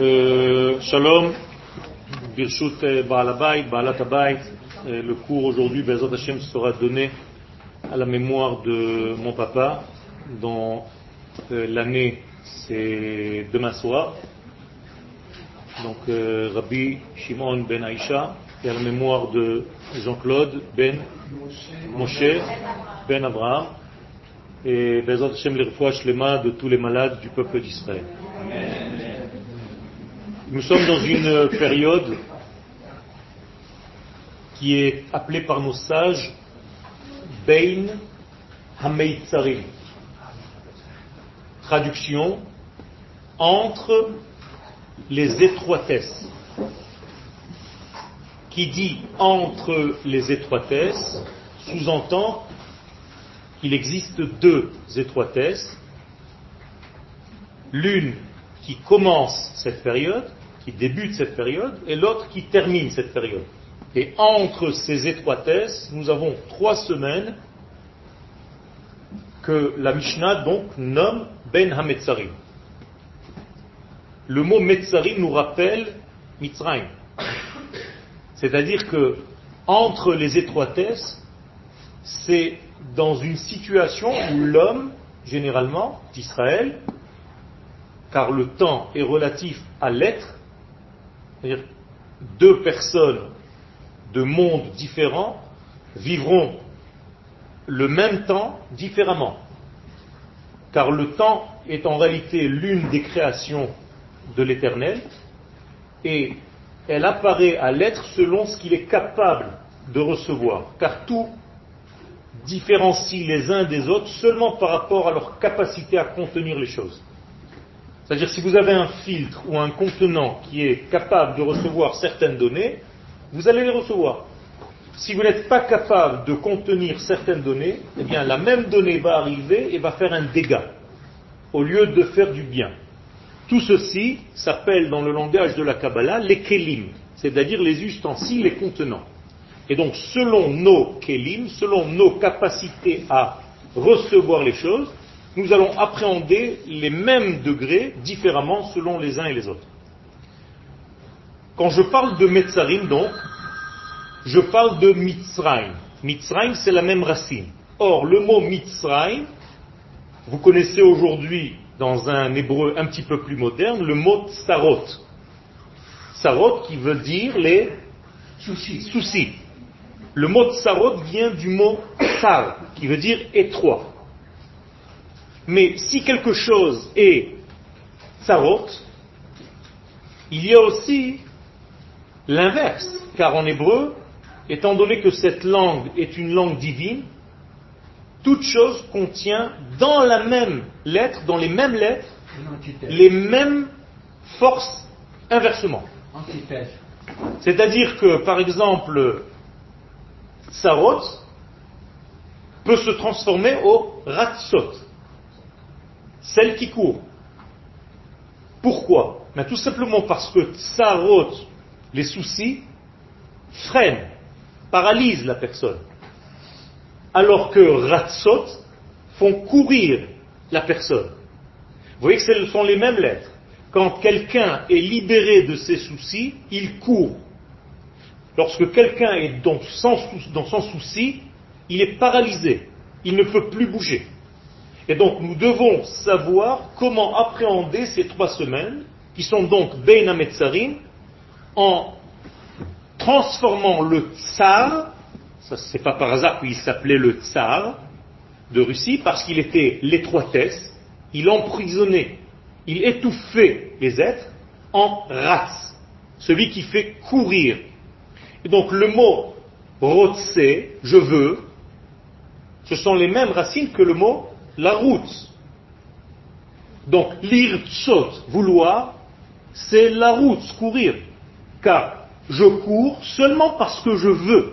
Euh, shalom, Birshut euh, Baal Habayit, Baalat Habayit. Euh, Le cours aujourd'hui, Bezat Hashem, sera donné à la mémoire de mon papa, dont l'année c'est demain soir. Donc Rabbi Shimon Ben Aïcha, et à la mémoire de Jean-Claude Ben Moshe Ben Abraham, et Bezat Hashem les de tous les malades du peuple d'Israël. Nous sommes dans une période qui est appelée par nos sages Bein Hameitzarim. Traduction entre les étroitesses. Qui dit entre les étroitesses sous-entend qu'il existe deux étroitesses, l'une qui commence cette période, qui débute cette période, et l'autre qui termine cette période. Et entre ces étroitesses, nous avons trois semaines que la Mishnah donc nomme Ben HaMetzarim. Le mot Metzarim nous rappelle Mitzrayim. C'est-à-dire que entre les étroitesses, c'est dans une situation où l'homme, généralement, d'Israël, car le temps est relatif à l'être, c'est-à-dire deux personnes de mondes différents vivront le même temps différemment. Car le temps est en réalité l'une des créations de l'éternel et elle apparaît à l'être selon ce qu'il est capable de recevoir. Car tout différencie les uns des autres seulement par rapport à leur capacité à contenir les choses. C'est-à-dire si vous avez un filtre ou un contenant qui est capable de recevoir certaines données, vous allez les recevoir. Si vous n'êtes pas capable de contenir certaines données, eh bien la même donnée va arriver et va faire un dégât, au lieu de faire du bien. Tout ceci s'appelle dans le langage de la Kabbalah les kelim, c'est-à-dire les ustensiles, les contenants. Et donc selon nos kelim, selon nos capacités à recevoir les choses, nous allons appréhender les mêmes degrés différemment selon les uns et les autres. Quand je parle de Metzarim, donc, je parle de Mitzrayim. Mitzrayim, c'est la même racine. Or, le mot Mitzrayim, vous connaissez aujourd'hui, dans un hébreu un petit peu plus moderne, le mot Tsarot. Tsarot qui veut dire les soucis. soucis. Le mot Tsarot vient du mot Tsar, qui veut dire étroit. Mais si quelque chose est Tsarot, il y a aussi l'inverse. Car en hébreu, étant donné que cette langue est une langue divine, toute chose contient dans la même lettre, dans les mêmes lettres, les mêmes forces inversement. C'est-à-dire que, par exemple, Sarot peut se transformer au Ratsot, celle qui court. Pourquoi? Mais Tout simplement parce que Sarot, les soucis, freinent, paralysent la personne. Alors que Ratsot font courir la personne. Vous voyez que ce sont les mêmes lettres. Quand quelqu'un est libéré de ses soucis, il court. Lorsque quelqu'un est dans son souci, il est paralysé. Il ne peut plus bouger. Et donc nous devons savoir comment appréhender ces trois semaines, qui sont donc Bein Metzarim, en transformant le tsar, ça c'est pas par hasard qu'il s'appelait le tsar de Russie, parce qu'il était l'étroitesse, il emprisonnait, il étouffait les êtres en race, celui qui fait courir. Et donc le mot rotse, je veux, ce sont les mêmes racines que le mot la route. Donc l'irtsot, vouloir, c'est la route, courir. Car je cours seulement parce que je veux.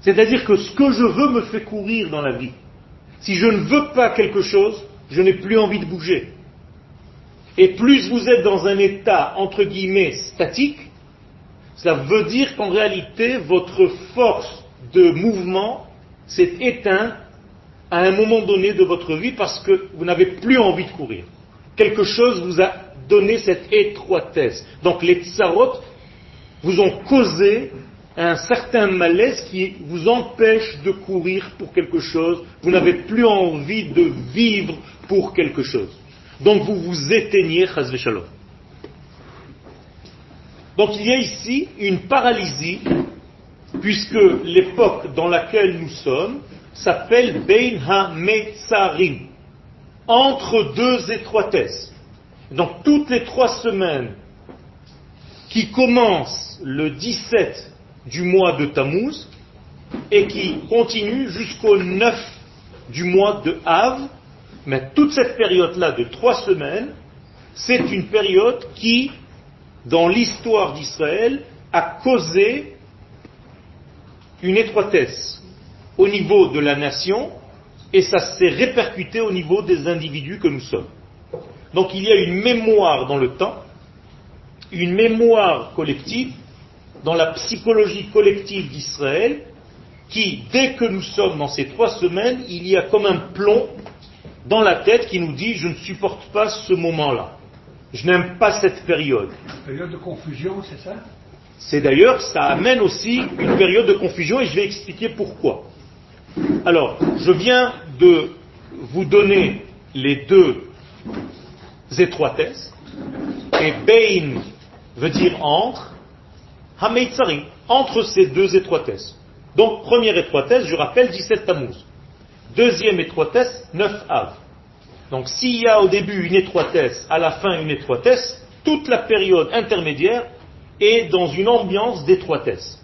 C'est-à-dire que ce que je veux me fait courir dans la vie. Si je ne veux pas quelque chose, je n'ai plus envie de bouger. Et plus vous êtes dans un état, entre guillemets, statique, ça veut dire qu'en réalité, votre force de mouvement s'est éteinte à un moment donné de votre vie parce que vous n'avez plus envie de courir. Quelque chose vous a donné cette étroitesse. Donc les tsarot vous ont causé un certain malaise qui vous empêche de courir pour quelque chose, vous n'avez plus envie de vivre pour quelque chose. Donc vous vous éteignez, shalom. Donc il y a ici une paralysie, puisque l'époque dans laquelle nous sommes s'appelle Bein HaMetzarim, entre deux étroitesses. Donc toutes les trois semaines qui commencent le 17 du mois de Tammuz et qui continuent jusqu'au 9 du mois de Av, mais toute cette période-là de trois semaines, c'est une période qui, dans l'histoire d'Israël, a causé une étroitesse au niveau de la nation et ça s'est répercuté au niveau des individus que nous sommes. Donc il y a une mémoire dans le temps, une mémoire collective dans la psychologie collective d'Israël qui, dès que nous sommes dans ces trois semaines, il y a comme un plomb dans la tête qui nous dit je ne supporte pas ce moment-là. Je n'aime pas cette période. Période de confusion, c'est ça? C'est d'ailleurs, ça amène aussi une période de confusion et je vais expliquer pourquoi. Alors, je viens de vous donner les deux étroitesses. Et Bain veut dire entre, Hameitzarim, entre ces deux étroitesses. Donc, première étroitesse, je rappelle 17 Tammuz. Deuxième étroitesse, 9 Av. Donc, s'il y a au début une étroitesse, à la fin une étroitesse, toute la période intermédiaire est dans une ambiance d'étroitesse.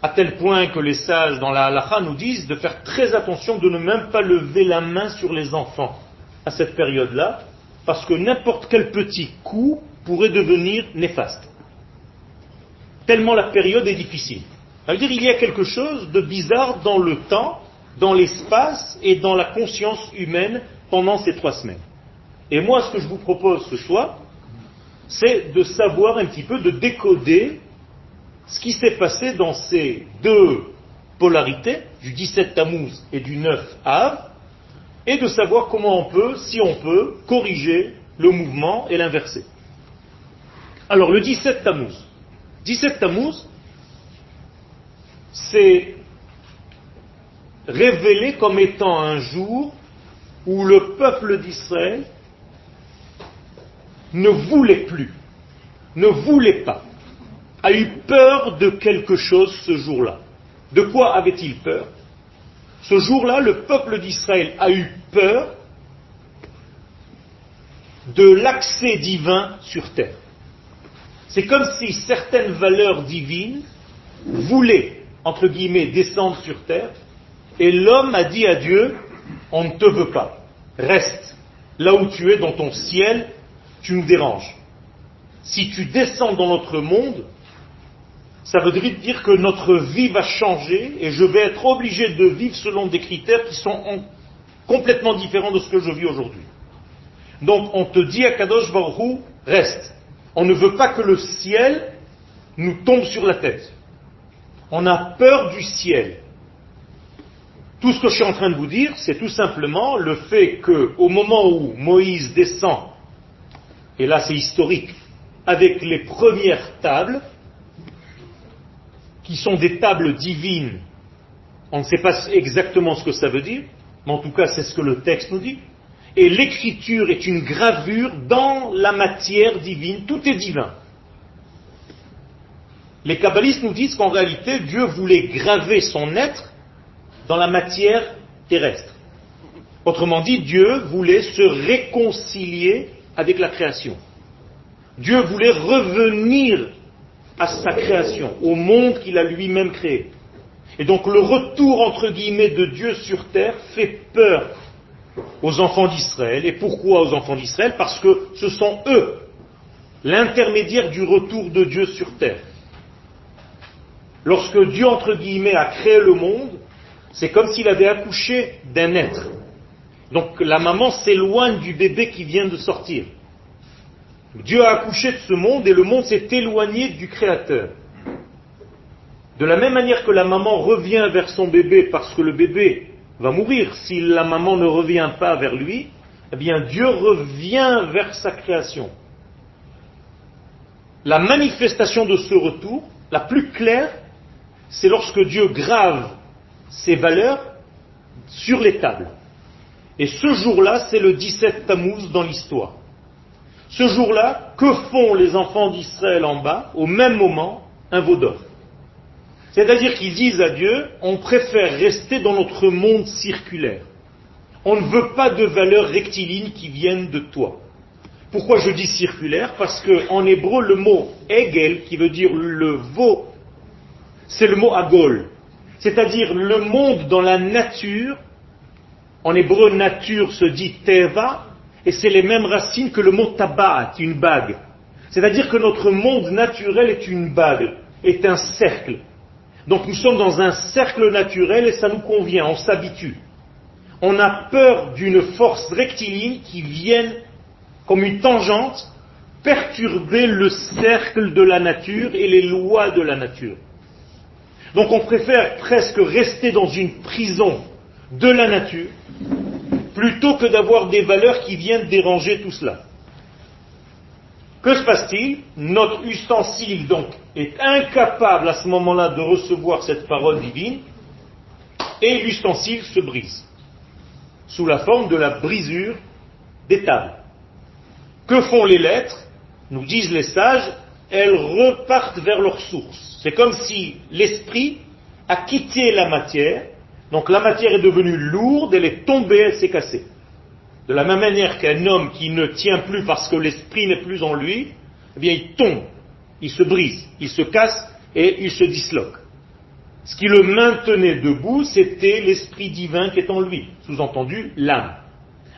À tel point que les sages dans la halacha nous disent de faire très attention de ne même pas lever la main sur les enfants à cette période-là, parce que n'importe quel petit coup pourrait devenir néfaste. Tellement la période est difficile. Ça veut dire qu'il y a quelque chose de bizarre dans le temps, dans l'espace et dans la conscience humaine pendant ces trois semaines. Et moi, ce que je vous propose ce soir, c'est de savoir un petit peu, de décoder ce qui s'est passé dans ces deux polarités, du 17 Tammuz et du 9 Av, et de savoir comment on peut, si on peut, corriger le mouvement et l'inverser. Alors le 17 Tammuz. 17 Tammuz, c'est révélé comme étant un jour où le peuple d'Israël ne voulait plus, ne voulait pas a eu peur de quelque chose ce jour-là. De quoi avait-il peur? Ce jour-là, le peuple d'Israël a eu peur de l'accès divin sur terre. C'est comme si certaines valeurs divines voulaient, entre guillemets, descendre sur terre, et l'homme a dit à Dieu, on ne te veut pas, reste là où tu es dans ton ciel, tu nous déranges. Si tu descends dans notre monde, ça veut dire que notre vie va changer et je vais être obligé de vivre selon des critères qui sont complètement différents de ce que je vis aujourd'hui. Donc on te dit à Kadosh Baruch reste. On ne veut pas que le ciel nous tombe sur la tête. On a peur du ciel. Tout ce que je suis en train de vous dire, c'est tout simplement le fait qu'au moment où Moïse descend, et là c'est historique, avec les premières tables, qui sont des tables divines. On ne sait pas exactement ce que ça veut dire, mais en tout cas c'est ce que le texte nous dit. Et l'écriture est une gravure dans la matière divine, tout est divin. Les kabbalistes nous disent qu'en réalité Dieu voulait graver son être dans la matière terrestre. Autrement dit, Dieu voulait se réconcilier avec la création. Dieu voulait revenir à sa création, au monde qu'il a lui-même créé. Et donc le retour, entre guillemets, de Dieu sur terre fait peur aux enfants d'Israël. Et pourquoi aux enfants d'Israël? Parce que ce sont eux l'intermédiaire du retour de Dieu sur terre. Lorsque Dieu, entre guillemets, a créé le monde, c'est comme s'il avait accouché d'un être. Donc la maman s'éloigne du bébé qui vient de sortir. Dieu a accouché de ce monde et le monde s'est éloigné du Créateur. De la même manière que la maman revient vers son bébé parce que le bébé va mourir si la maman ne revient pas vers lui, eh bien Dieu revient vers sa création. la manifestation de ce retour, la plus claire, c'est lorsque Dieu grave ses valeurs sur les tables. Et ce jour-là, c'est le 17 Tammuz dans l'histoire. Ce jour-là, que font les enfants d'Israël en bas Au même moment, un veau d'or. C'est-à-dire qu'ils disent à Dieu, on préfère rester dans notre monde circulaire. On ne veut pas de valeurs rectilignes qui viennent de toi. Pourquoi je dis circulaire Parce qu'en hébreu, le mot Egel, qui veut dire le veau, c'est le mot agol. C'est-à-dire le monde dans la nature. En hébreu, nature se dit teva, et c'est les mêmes racines que le mot tabat, une bague. C'est-à-dire que notre monde naturel est une bague, est un cercle. Donc nous sommes dans un cercle naturel et ça nous convient, on s'habitue. On a peur d'une force rectiligne qui vienne comme une tangente perturber le cercle de la nature et les lois de la nature. Donc on préfère presque rester dans une prison de la nature plutôt que d'avoir des valeurs qui viennent déranger tout cela. Que se passe-t-il? Notre ustensile, donc, est incapable à ce moment-là de recevoir cette parole divine, et l'ustensile se brise, sous la forme de la brisure des tables. Que font les lettres? Nous disent les sages, elles repartent vers leur source. C'est comme si l'esprit a quitté la matière, donc la matière est devenue lourde, elle est tombée, elle s'est cassée. De la même manière qu'un homme qui ne tient plus parce que l'esprit n'est plus en lui, eh bien il tombe, il se brise, il se casse et il se disloque. Ce qui le maintenait debout, c'était l'esprit divin qui est en lui, sous-entendu l'âme.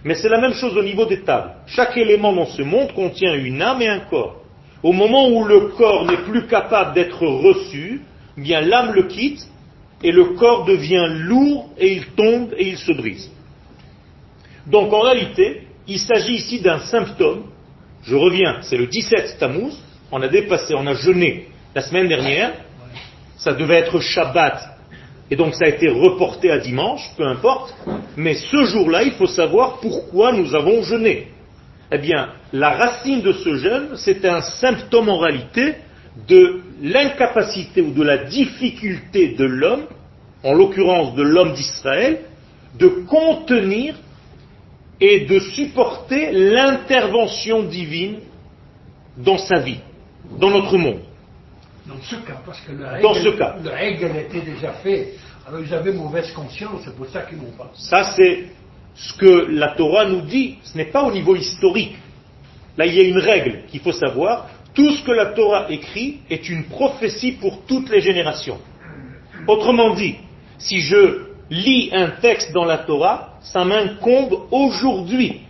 Mais c'est la même chose au niveau des tables. Chaque élément dans ce monde contient une âme et un corps. Au moment où le corps n'est plus capable d'être reçu, eh bien l'âme le quitte et le corps devient lourd et il tombe et il se brise. Donc en réalité, il s'agit ici d'un symptôme. Je reviens, c'est le 17 Tammuz. On a dépassé, on a jeûné la semaine dernière. Ça devait être Shabbat. Et donc ça a été reporté à dimanche, peu importe. Mais ce jour-là, il faut savoir pourquoi nous avons jeûné. Eh bien, la racine de ce jeûne, c'est un symptôme en réalité de l'incapacité ou de la difficulté de l'homme, en l'occurrence de l'homme d'Israël, de contenir et de supporter l'intervention divine dans sa vie, dans notre monde. Dans ce cas, parce que le Dans ce cas. le règle était déjà fait. Alors ils avaient mauvaise conscience, c'est pour ça qu'ils n'ont pas. Ça, c'est ce que la Torah nous dit. Ce n'est pas au niveau historique. Là, il y a une règle qu'il faut savoir. Tout ce que la Torah écrit est une prophétie pour toutes les générations. Autrement dit, si je lis un texte dans la Torah, ça m'incombe aujourd'hui.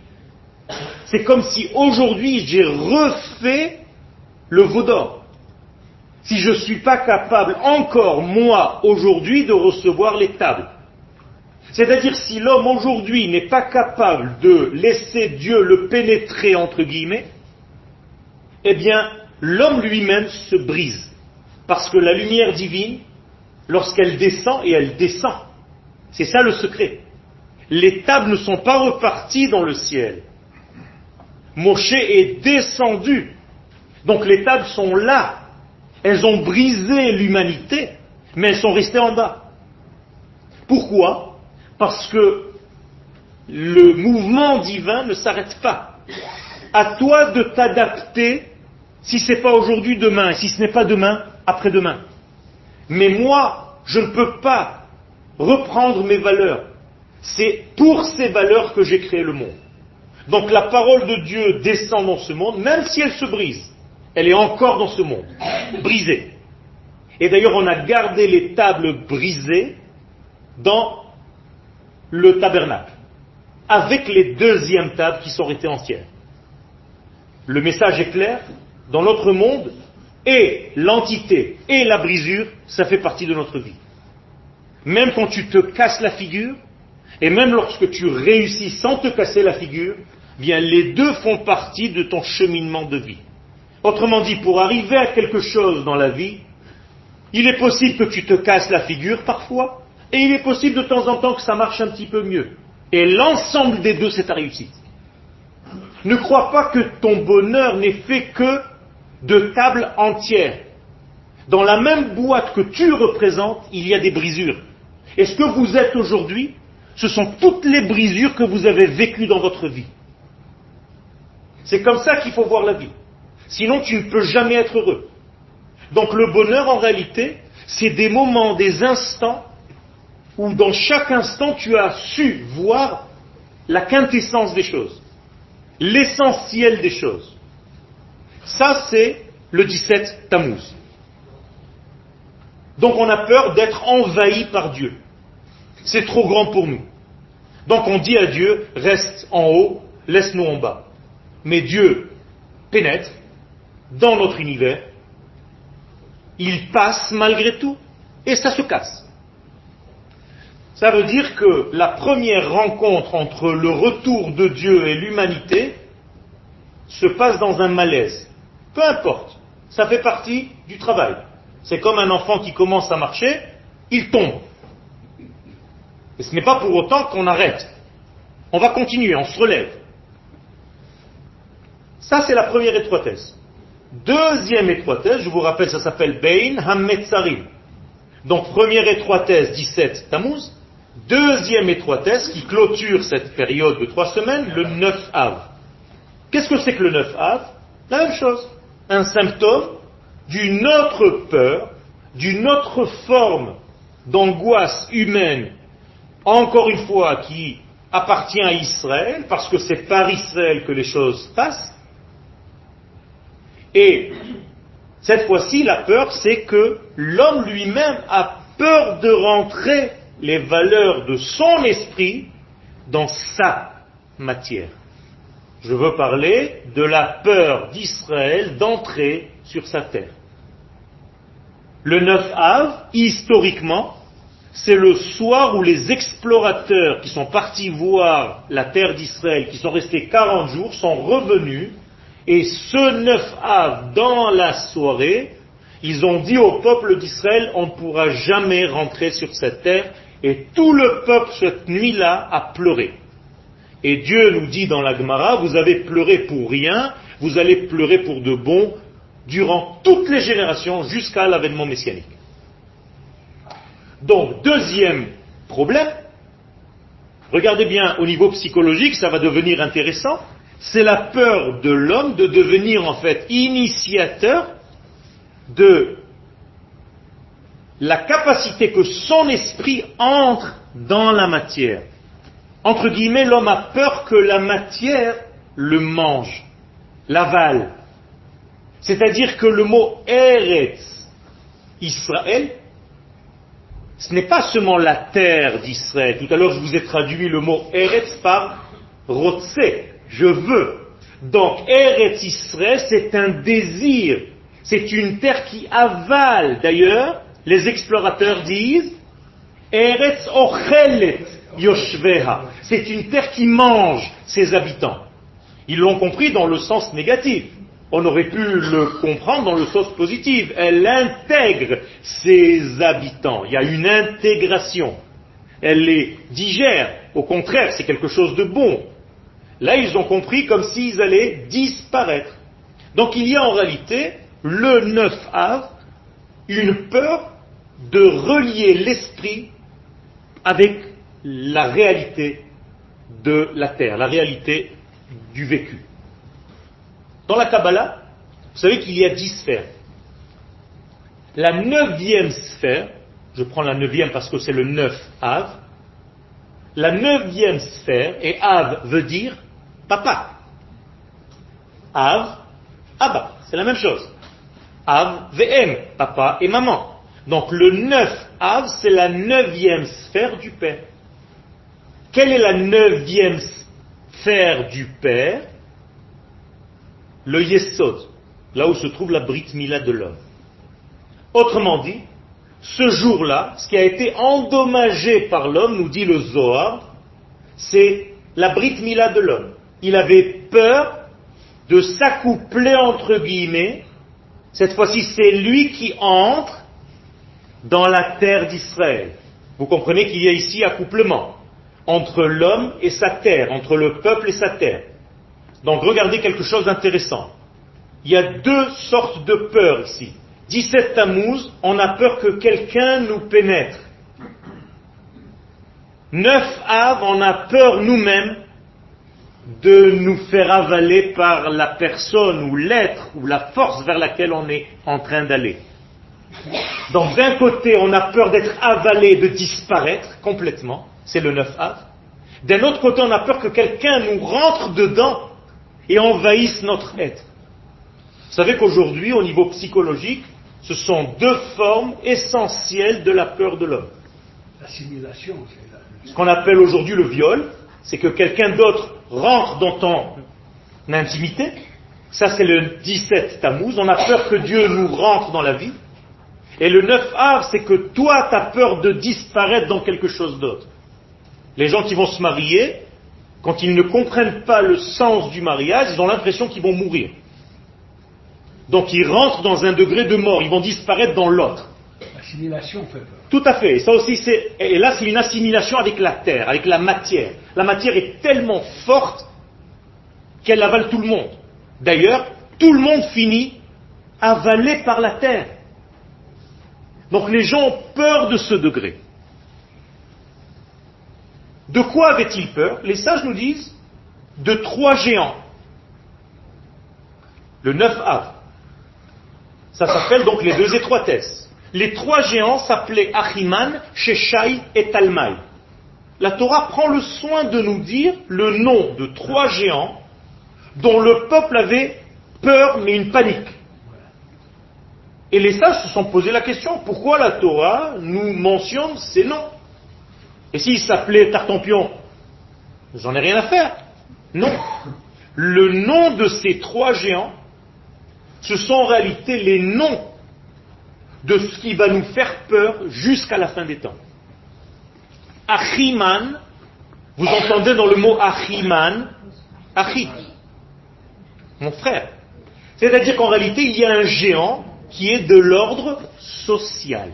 C'est comme si aujourd'hui j'ai refait le veau d'or. Si je ne suis pas capable encore, moi, aujourd'hui, de recevoir les tables. C'est-à-dire si l'homme aujourd'hui n'est pas capable de laisser Dieu le pénétrer, entre guillemets, eh bien, l'homme lui-même se brise. Parce que la lumière divine, lorsqu'elle descend, et elle descend, c'est ça le secret. Les tables ne sont pas reparties dans le ciel. Moshe est descendu. Donc les tables sont là. Elles ont brisé l'humanité, mais elles sont restées en bas. Pourquoi? Parce que le mouvement divin ne s'arrête pas. À toi de t'adapter si ce n'est pas aujourd'hui, demain, et si ce n'est pas demain, après-demain. Mais moi, je ne peux pas reprendre mes valeurs. C'est pour ces valeurs que j'ai créé le monde. Donc la parole de Dieu descend dans ce monde, même si elle se brise. Elle est encore dans ce monde, brisée. Et d'ailleurs, on a gardé les tables brisées dans le tabernacle, avec les deuxièmes tables qui sont restées entières. Le message est clair, dans notre monde, et l'entité et la brisure, ça fait partie de notre vie. Même quand tu te casses la figure, et même lorsque tu réussis sans te casser la figure, bien les deux font partie de ton cheminement de vie. Autrement dit, pour arriver à quelque chose dans la vie, il est possible que tu te casses la figure parfois, et il est possible de temps en temps que ça marche un petit peu mieux. Et l'ensemble des deux, c'est ta réussite. Ne crois pas que ton bonheur n'est fait que de tables entières. Dans la même boîte que tu représentes, il y a des brisures. Et ce que vous êtes aujourd'hui, ce sont toutes les brisures que vous avez vécues dans votre vie. C'est comme ça qu'il faut voir la vie. Sinon, tu ne peux jamais être heureux. Donc le bonheur, en réalité, c'est des moments, des instants où dans chaque instant, tu as su voir la quintessence des choses, l'essentiel des choses. Ça, c'est le 17 Tammuz. Donc on a peur d'être envahi par Dieu. C'est trop grand pour nous. Donc on dit à Dieu, reste en haut, laisse-nous en bas. Mais Dieu pénètre dans notre univers, il passe malgré tout, et ça se casse. Ça veut dire que la première rencontre entre le retour de Dieu et l'humanité se passe dans un malaise. Peu importe, ça fait partie du travail. C'est comme un enfant qui commence à marcher, il tombe. Et ce n'est pas pour autant qu'on arrête. On va continuer, on se relève. Ça, c'est la première étroitesse. Deuxième étroitesse, je vous rappelle, ça s'appelle Bein Hametzarim. Donc, première étroitesse, 17 Tammuz. Deuxième étroitesse qui clôture cette période de trois semaines, le 9 Av. Qu'est-ce que c'est que le 9 Av? La même chose. Un symptôme d'une autre peur, d'une autre forme d'angoisse humaine, encore une fois, qui appartient à Israël, parce que c'est par Israël que les choses passent. Et cette fois-ci, la peur, c'est que l'homme lui-même a peur de rentrer les valeurs de son esprit dans sa matière. Je veux parler de la peur d'Israël d'entrer sur sa terre. Le 9 Av, historiquement, c'est le soir où les explorateurs qui sont partis voir la terre d'Israël, qui sont restés 40 jours, sont revenus, et ce 9 Av, dans la soirée, ils ont dit au peuple d'Israël, on ne pourra jamais rentrer sur cette terre, et tout le peuple cette nuit-là a pleuré. Et Dieu nous dit dans la Gemara, vous avez pleuré pour rien, vous allez pleurer pour de bon durant toutes les générations jusqu'à l'avènement messianique. Donc, deuxième problème, regardez bien au niveau psychologique, ça va devenir intéressant, c'est la peur de l'homme de devenir en fait initiateur de la capacité que son esprit entre dans la matière. Entre guillemets, l'homme a peur que la matière le mange, l'avale. C'est-à-dire que le mot Eretz, Israël, ce n'est pas seulement la terre d'Israël. Tout à l'heure, je vous ai traduit le mot Eretz par Rotse, je veux. Donc, Eretz Israël, c'est un désir. C'est une terre qui avale. D'ailleurs, les explorateurs disent Eretz Ochelet Yoshveha. C'est une terre qui mange ses habitants. Ils l'ont compris dans le sens négatif. On aurait pu le comprendre dans le sens positif. Elle intègre ses habitants. Il y a une intégration. Elle les digère. Au contraire, c'est quelque chose de bon. Là, ils ont compris comme s'ils allaient disparaître. Donc il y a en réalité, le 9 av, une peur de relier l'esprit avec la réalité de la terre, la réalité du vécu. Dans la Kabbalah, vous savez qu'il y a dix sphères. La neuvième sphère, je prends la neuvième parce que c'est le neuf Av, la neuvième sphère, et Av veut dire papa. Av, Abba, c'est la même chose. Av, VM, papa et maman. Donc le neuf Av, c'est la neuvième sphère du Père. Quelle est la neuvième sphère du Père? Le Yesod, là où se trouve la Brit Mila de l'homme. Autrement dit, ce jour-là, ce qui a été endommagé par l'homme, nous dit le Zohar, c'est la Brit Mila de l'homme. Il avait peur de s'accoupler entre guillemets. Cette fois-ci, c'est lui qui entre dans la terre d'Israël. Vous comprenez qu'il y a ici accouplement entre l'homme et sa terre, entre le peuple et sa terre. Donc regardez quelque chose d'intéressant. il y a deux sortes de peurs ici. 17 Tammuz, on a peur que quelqu'un nous pénètre. 9 Av, on a peur nous-mêmes de nous faire avaler par la personne ou l'être ou la force vers laquelle on est en train d'aller. Donc d'un côté, on a peur d'être avalé, de disparaître complètement, c'est le 9 Av. D'un autre côté, on a peur que quelqu'un nous rentre dedans et envahisse notre être. Vous savez qu'aujourd'hui, au niveau psychologique, ce sont deux formes essentielles de la peur de l'homme. L'assimilation, Ce qu'on appelle aujourd'hui le viol, c'est que quelqu'un d'autre rentre dans ton intimité. Ça, c'est le 17 Tammuz. On a peur que Dieu nous rentre dans la vie. Et le 9 Av, c'est que toi, tu as peur de disparaître dans quelque chose d'autre. Les gens qui vont se marier, quand ils ne comprennent pas le sens du mariage, ils ont l'impression qu'ils vont mourir. Donc ils rentrent dans un degré de mort, ils vont disparaître dans l'autre. l'assimilation fait peur. Tout à fait. Et ça aussi, c'est, et là, c'est une assimilation avec la terre, avec la matière. La matière est tellement forte qu'elle avale tout le monde. D'ailleurs, tout le monde finit avalé par la terre. Donc les gens ont peur de ce degré. De quoi avaient-ils peur? Les sages nous disent de trois géants. Le 9 Av. Ça s'appelle donc les deux étroitesses. Les trois géants s'appelaient Achiman, Sheshai et Talmai. La Torah prend le soin de nous dire le nom de trois géants dont le peuple avait peur, mais une panique. Et les sages se sont posé la question, pourquoi la Torah nous mentionne ces noms? Et s'ils s'appelaient Tartampion J'en ai rien à faire. Non. Le nom de ces trois géants, ce sont en réalité les noms de ce qui va nous faire peur jusqu'à la fin des temps. Achiman, vous entendez dans le mot Achiman, Achi, mon frère. C'est-à-dire qu'en réalité, il y a un géant qui est de l'ordre social.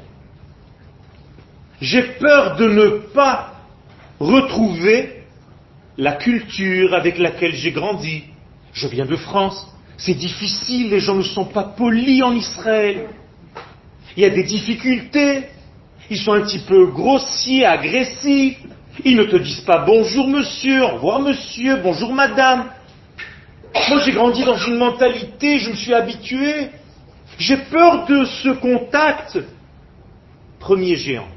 J'ai peur de ne pas retrouver la culture avec laquelle j'ai grandi. Je viens de France. C'est difficile, les gens ne sont pas polis en Israël. Il y a des difficultés. Ils sont un petit peu grossiers, agressifs. Ils ne te disent pas bonjour monsieur, au revoir monsieur, bonjour madame. Moi j'ai grandi dans une mentalité, je me suis habitué. J'ai peur de ce contact. Premier géant.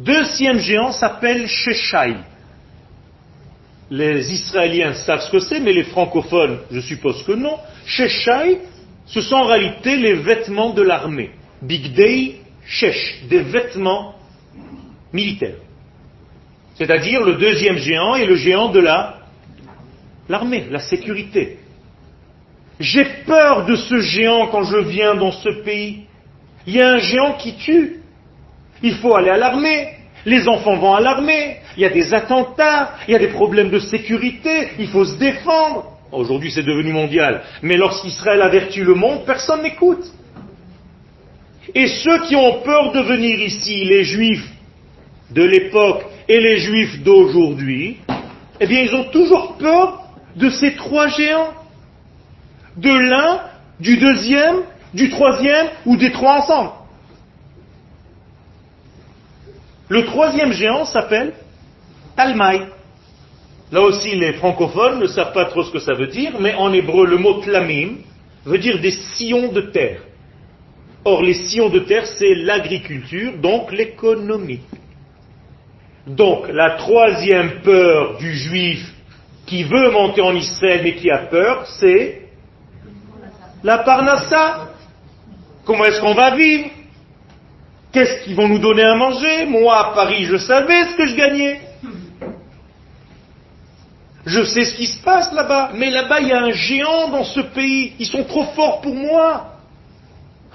Deuxième géant s'appelle Sheshai. Les Israéliens savent ce que c'est, mais les francophones, je suppose que non. Sheshai, ce sont en réalité les vêtements de l'armée. Big Day, des vêtements militaires. C'est-à-dire le deuxième géant est le géant de la l'armée, la sécurité. J'ai peur de ce géant quand je viens dans ce pays. Il y a un géant qui tue. Il faut aller à l'armée. Les enfants vont à l'armée. Il y a des attentats. Il y a des problèmes de sécurité. Il faut se défendre. Aujourd'hui, c'est devenu mondial. Mais lorsqu'Israël avertit le monde, personne n'écoute. Et ceux qui ont peur de venir ici, les juifs de l'époque et les juifs d'aujourd'hui, eh bien, ils ont toujours peur de ces trois géants. De l'un, du deuxième, du troisième ou des trois ensemble. Le troisième géant s'appelle Talmai. Là aussi, les francophones ne savent pas trop ce que ça veut dire, mais en hébreu, le mot tlamim veut dire des sillons de terre. Or, les sillons de terre, c'est l'agriculture, donc l'économie. Donc, la troisième peur du juif qui veut monter en Israël mais qui a peur, c'est la parnassa. Comment est-ce qu'on va vivre? Qu'est-ce qu'ils vont nous donner à manger Moi, à Paris, je savais ce que je gagnais. Je sais ce qui se passe là-bas. Mais là-bas, il y a un géant dans ce pays. Ils sont trop forts pour moi.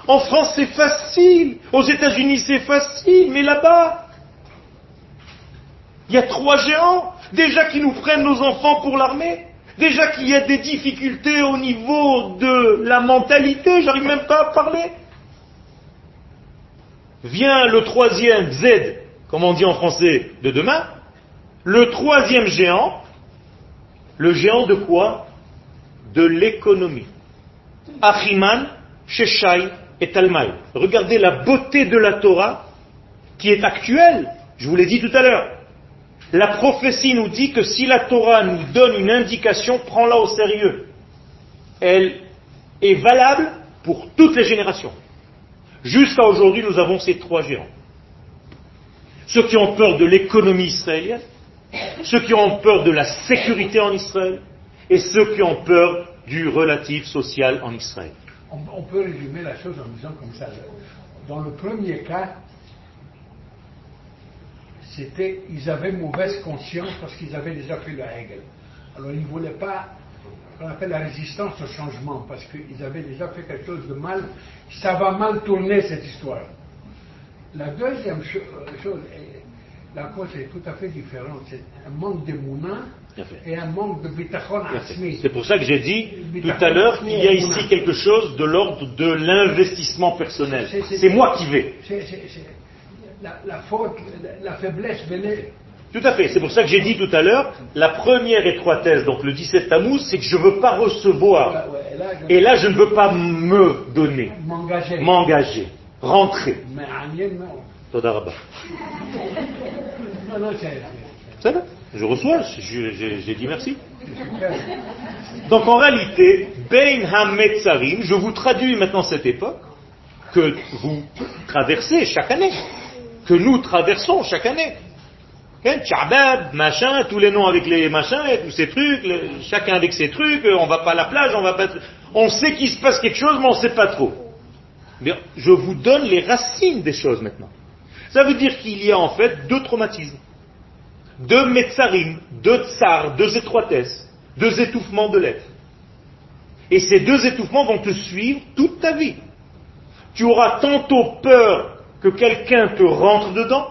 En France, c'est facile. Aux États-Unis, c'est facile. Mais là-bas, il y a trois géants. Déjà qui nous prennent nos enfants pour l'armée. Déjà qu'il y a des difficultés au niveau de la mentalité. J'arrive même pas à parler. Vient le troisième Z, comme on dit en français, de demain. Le troisième géant, le géant de quoi? De l'économie. Achiman, Sheshai et Talmai. Regardez la beauté de la Torah qui est actuelle. Je vous l'ai dit tout à l'heure. La prophétie nous dit que si la Torah nous donne une indication, prends-la au sérieux. Elle est valable pour toutes les générations. Jusqu'à aujourd'hui, nous avons ces trois géants. Ceux qui ont peur de l'économie israélienne, ceux qui ont peur de la sécurité en Israël et ceux qui ont peur du relatif social en Israël. On, peut résumer la chose en disant comme ça. Dans le premier cas, c'était, ils avaient mauvaise conscience parce qu'ils avaient déjà fait la règle. Alors ils ne voulaient pas, qu'on appelle la résistance au changement, parce qu'ils avaient déjà fait quelque chose de mal. Ça va mal tourner cette histoire. La deuxième cho- euh, chose, la cause est tout à fait différente. C'est un manque de mouna et un manque de bitachon asmi. C'est pour ça que j'ai dit tout à l'heure qu'il y a ici quelque chose de l'ordre de l'investissement personnel. C'est moi qui vais. La faute, la, la faiblesse venait. Tout à fait. C'est pour ça que j'ai dit tout à l'heure, la première étroitesse, donc le 17 Tammuz, c'est que je ne veux pas recevoir. Et là, je ne veux pas me donner, m'engager. rentrer. Ça va Je reçois, j'ai dit merci. Donc en réalité, Bein HaMetzarim, je vous traduis maintenant cette époque que vous traversez chaque année, que nous traversons chaque année. Hein, Tchabab, machin, tous les noms avec les machins, et tous ces trucs, chacun avec ses trucs, euh, on va pas à la plage, on va pas... On sait qu'il se passe quelque chose, mais on ne sait pas trop. Mais je vous donne les racines des choses maintenant. Ça veut dire qu'il y a en fait deux traumatismes deux metzarim, deux tsars, deux étroitesses, deux étouffements de l'être. Et ces deux étouffements vont te suivre toute ta vie. Tu auras tantôt peur que quelqu'un te rentre dedans,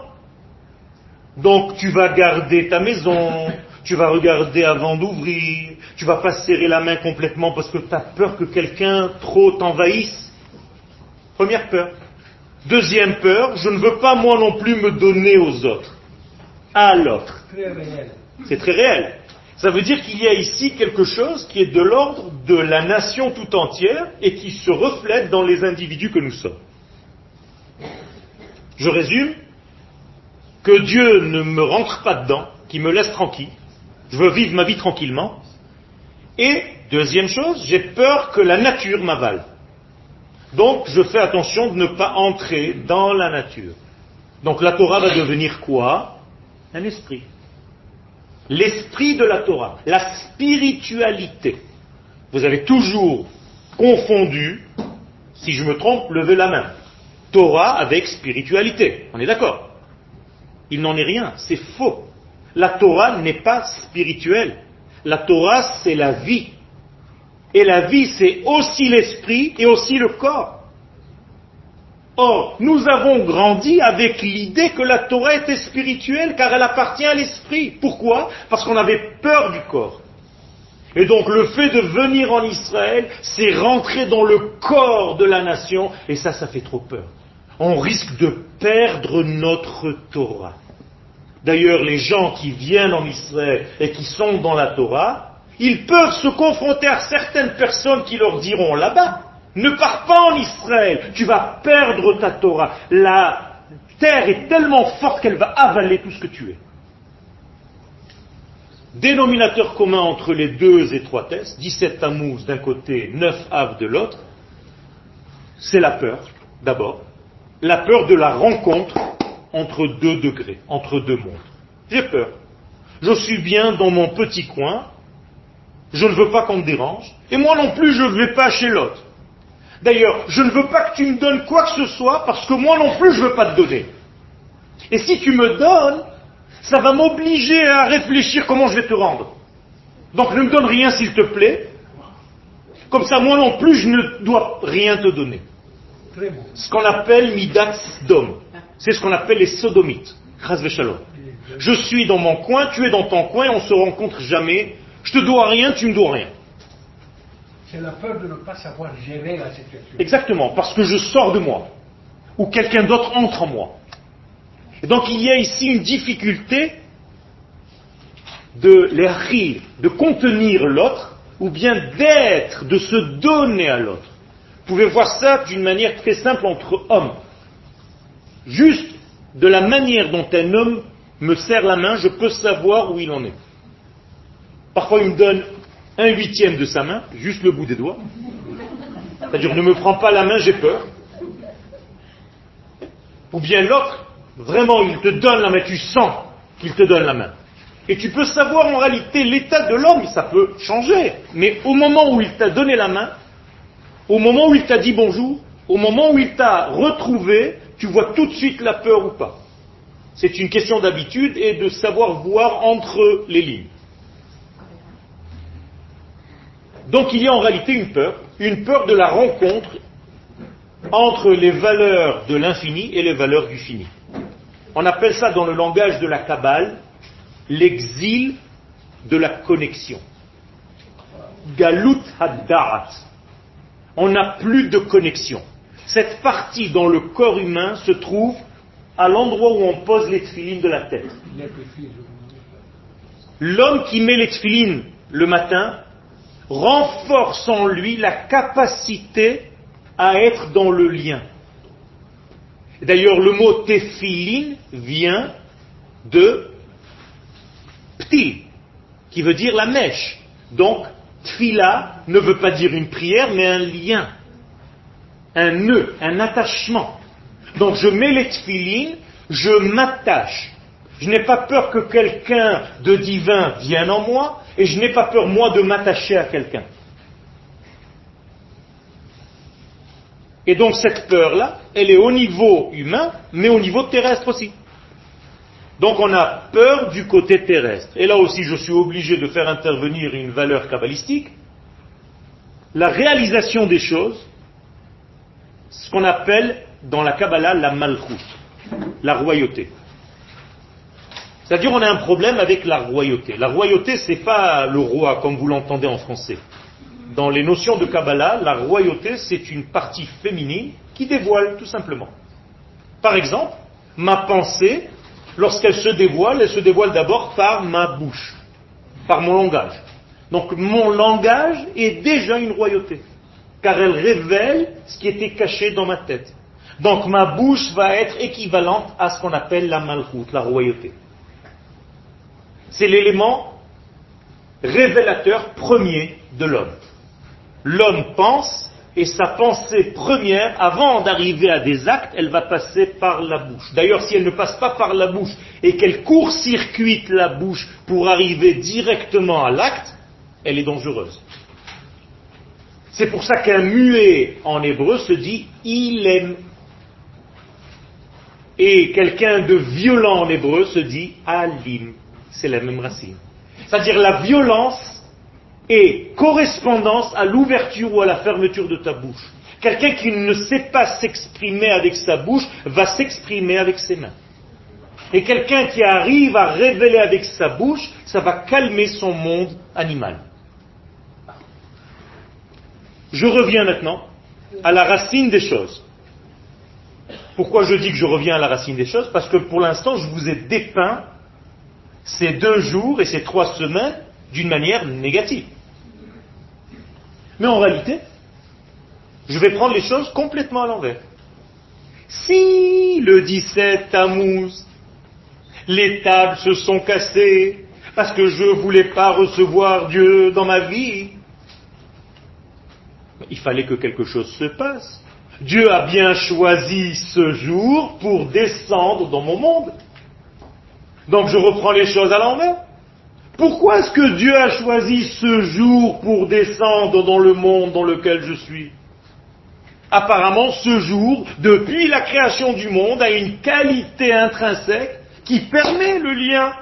donc tu vas garder ta maison, tu vas regarder avant d'ouvrir, tu vas pas serrer la main complètement parce que tu as peur que quelqu'un trop t'envahisse. Première peur. Deuxième peur, je ne veux pas moi non plus me donner aux autres, à l'autre. C'est très réel. Ça veut dire qu'il y a ici quelque chose qui est de l'ordre de la nation tout entière et qui se reflète dans les individus que nous sommes. Je résume, que Dieu ne me rentre pas dedans, qu'il me laisse tranquille, je veux vivre ma vie tranquillement, et deuxième chose, j'ai peur que la nature m'avale. Donc je fais attention de ne pas entrer dans la nature. Donc la Torah va devenir quoi? Un esprit l'esprit de la Torah, la spiritualité. Vous avez toujours confondu, si je me trompe, levez la main, Torah avec spiritualité. On est d'accord? Il n'en est rien, c'est faux. La Torah n'est pas spirituelle. La Torah, c'est la vie. Et la vie, c'est aussi l'esprit et aussi le corps. Or, nous avons grandi avec l'idée que la Torah était spirituelle car elle appartient à l'esprit. Pourquoi? Parce qu'on avait peur du corps. Et donc le fait de venir en Israël, c'est rentrer dans le corps de la nation, et ça, ça fait trop peur. On risque de perdre notre Torah. D'ailleurs, les gens qui viennent en Israël et qui sont dans la Torah, ils peuvent se confronter à certaines personnes qui leur diront là-bas, ne pars pas en Israël, tu vas perdre ta Torah. La terre est tellement forte qu'elle va avaler tout ce que tu es. Dénominateur commun entre les deux étroitesses, 17 Tammuz d'un côté, 9 Av de l'autre, c'est la peur, d'abord. La peur de la rencontre entre deux degrés, entre deux mondes. J'ai peur. Je suis bien dans mon petit coin, je ne veux pas qu'on me dérange, et moi non plus je ne vais pas chez l'autre. D'ailleurs, je ne veux pas que tu me donnes quoi que ce soit parce que moi non plus je ne veux pas te donner. Et si tu me donnes, ça va m'obliger à réfléchir comment je vais te rendre. Donc ne me donne rien s'il te plaît. Comme ça, moi non plus, je ne dois rien te donner. Ce qu'on appelle midat dom. C'est ce qu'on appelle les sodomites. Je suis dans mon coin, tu es dans ton coin, on se rencontre jamais. Je te dois rien, tu me dois rien. C'est la peur de ne pas savoir gérer la situation. Exactement, parce que je sors de moi, ou quelqu'un d'autre entre en moi. Et donc il y a ici une difficulté de les de contenir l'autre, ou bien d'être, de se donner à l'autre. Pouvez voir ça d'une manière très simple entre hommes. Juste de la manière dont un homme me serre la main, je peux savoir où il en est. Parfois, il me donne un huitième de sa main, juste le bout des doigts. C'est-à-dire, ne me prends pas la main, j'ai peur. Ou bien l'autre, vraiment, il te donne la main, tu sens qu'il te donne la main. Et tu peux savoir en réalité l'état de l'homme, ça peut changer. Mais au moment où il t'a donné la main, au moment où il t'a dit bonjour, au moment où il t'a retrouvé, tu vois tout de suite la peur ou pas. C'est une question d'habitude et de savoir voir entre les lignes. Donc il y a en réalité une peur, une peur de la rencontre entre les valeurs de l'infini et les valeurs du fini. On appelle ça dans le langage de la Kabbale l'exil de la connexion. Galut Haddarat. On n'a plus de connexion. Cette partie dans le corps humain se trouve à l'endroit où on pose les tefilines de la tête. L'homme qui met les tefilines le matin renforce en lui la capacité à être dans le lien. D'ailleurs, le mot tefilin vient de ptil, qui veut dire la mèche. Donc, tfila ne veut pas dire une prière, mais un lien, un nœud, un attachement. Donc, je mets les tfilines, je m'attache. Je n'ai pas peur que quelqu'un de divin vienne en moi, et je n'ai pas peur, moi, de m'attacher à quelqu'un. Et donc cette peur-là, elle est au niveau humain, mais au niveau terrestre aussi. Donc on a peur du côté terrestre. Et là aussi, je suis obligé de faire intervenir une valeur kabbalistique. La réalisation des choses, ce qu'on appelle dans la Kabbalah la malchut, la royauté. C'est-à-dire on a un problème avec la royauté. La royauté, c'est pas le roi comme vous l'entendez en français. Dans les notions de Kabbalah, la royauté, c'est une partie féminine qui dévoile, tout simplement. Par exemple, ma pensée, lorsqu'elle se dévoile, elle se dévoile d'abord par ma bouche, par mon langage. Donc mon langage est déjà une royauté, car elle révèle ce qui était caché dans ma tête. Donc ma bouche va être équivalente à ce qu'on appelle la malchoute, la royauté. C'est l'élément révélateur premier de l'homme. L'homme pense et sa pensée première, avant d'arriver à des actes, elle va passer par la bouche. D'ailleurs, si elle ne passe pas par la bouche et qu'elle court-circuite la bouche pour arriver directement à l'acte, elle est dangereuse. C'est pour ça qu'un muet en hébreu se dit il aime. Et quelqu'un de violent en hébreu se dit alim. C'est la même racine. C'est-à-dire la violence est correspondance à l'ouverture ou à la fermeture de ta bouche. Quelqu'un qui ne sait pas s'exprimer avec sa bouche va s'exprimer avec ses mains. Et quelqu'un qui arrive à révéler avec sa bouche, ça va calmer son monde animal. Je reviens maintenant à la racine des choses. Pourquoi je dis que je reviens à la racine des choses? Parce que pour l'instant, je vous ai dépeint ces deux jours et ces trois semaines d'une manière négative. Mais en réalité, je vais prendre les choses complètement à l'envers. Si le 17 Tammuz, les tables se sont cassées parce que je ne voulais pas recevoir Dieu dans ma vie, il fallait que quelque chose se passe. Dieu a bien choisi ce jour pour descendre dans mon monde. Donc je reprends les choses à l'envers. Pourquoi est-ce que Dieu a choisi ce jour pour descendre dans le monde dans lequel je suis? Apparemment, ce jour, depuis la création du monde, a une qualité intrinsèque qui permet le lien.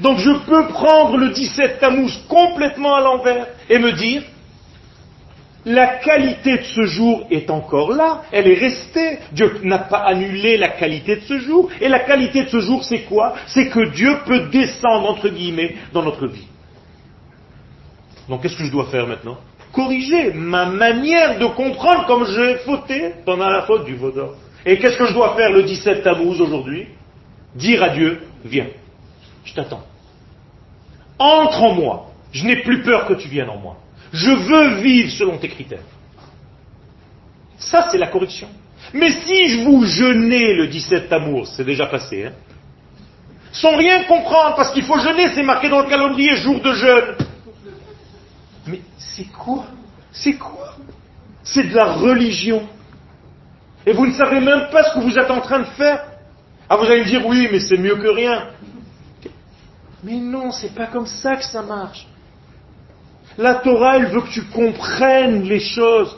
Donc je peux prendre le 17 Tammuz complètement à l'envers et me dire, la qualité de ce jour est encore là, elle est restée. Dieu n'a pas annulé la qualité de ce jour. Et la qualité de ce jour, c'est quoi? C'est que Dieu peut descendre, entre guillemets, dans notre vie. Donc qu'est-ce que je dois faire maintenant? Corriger ma manière de comprendre comme j'ai fauté pendant la faute du vaudor. Et qu'est-ce que je dois faire le 17 Tammuz aujourd'hui? Dire à Dieu, viens, je t'attends. Entre en moi. Je n'ai plus peur que tu viennes en moi. Je veux vivre selon tes critères. Ça, c'est la correction. Mais si je vous jeûnez le 17 amour, c'est déjà passé, hein, sans rien comprendre, parce qu'il faut jeûner, c'est marqué dans le calendrier, jour de jeûne. Mais c'est quoi? C'est quoi? C'est de la religion. Et vous ne savez même pas ce que vous êtes en train de faire. Ah, vous allez me dire, oui, mais c'est mieux que rien. Mais non, c'est pas comme ça que ça marche. La Torah, elle veut que tu comprennes les choses.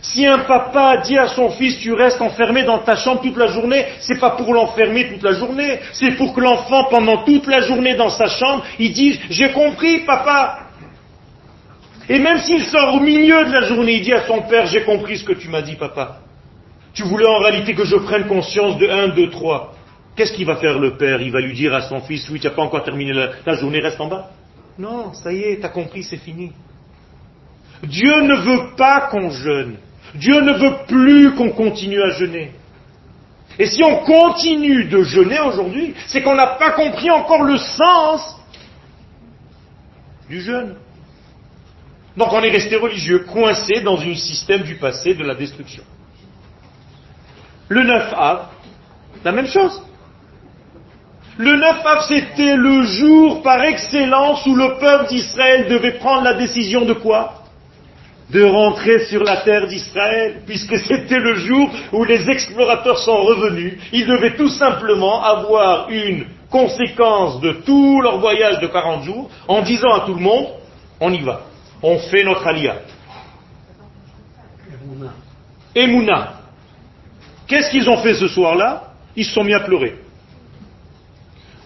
Si un papa dit à son fils tu restes enfermé dans ta chambre toute la journée, c'est pas pour l'enfermer toute la journée, c'est pour que l'enfant pendant toute la journée dans sa chambre, il dise j'ai compris papa. Et même s'il sort au milieu de la journée, il dit à son père j'ai compris ce que tu m'as dit papa. Tu voulais en réalité que je prenne conscience de 1, 2, 3. Qu'est-ce qu'il va faire le père? Il va lui dire à son fils oui tu n'as pas encore terminé la, la journée, reste en bas. Non, ça y est, t'as compris, c'est fini. Dieu ne veut pas qu'on jeûne. Dieu ne veut plus qu'on continue à jeûner. Et si on continue de jeûner aujourd'hui, c'est qu'on n'a pas compris encore le sens du jeûne. Donc on est resté religieux, coincé dans un système du passé de la destruction. Le 9 av, la même chose. Le 9 av, c'était le jour par excellence où le peuple d'Israël devait prendre la décision de quoi? De rentrer sur la terre d'Israël, puisque c'était le jour où les explorateurs sont revenus. Ils devaient tout simplement avoir une conséquence de tout leur voyage de 40 jours en disant à tout le monde, on y va, on fait notre alia. Emouna. Qu'est-ce qu'ils ont fait ce soir-là? Ils se sont mis à pleurer.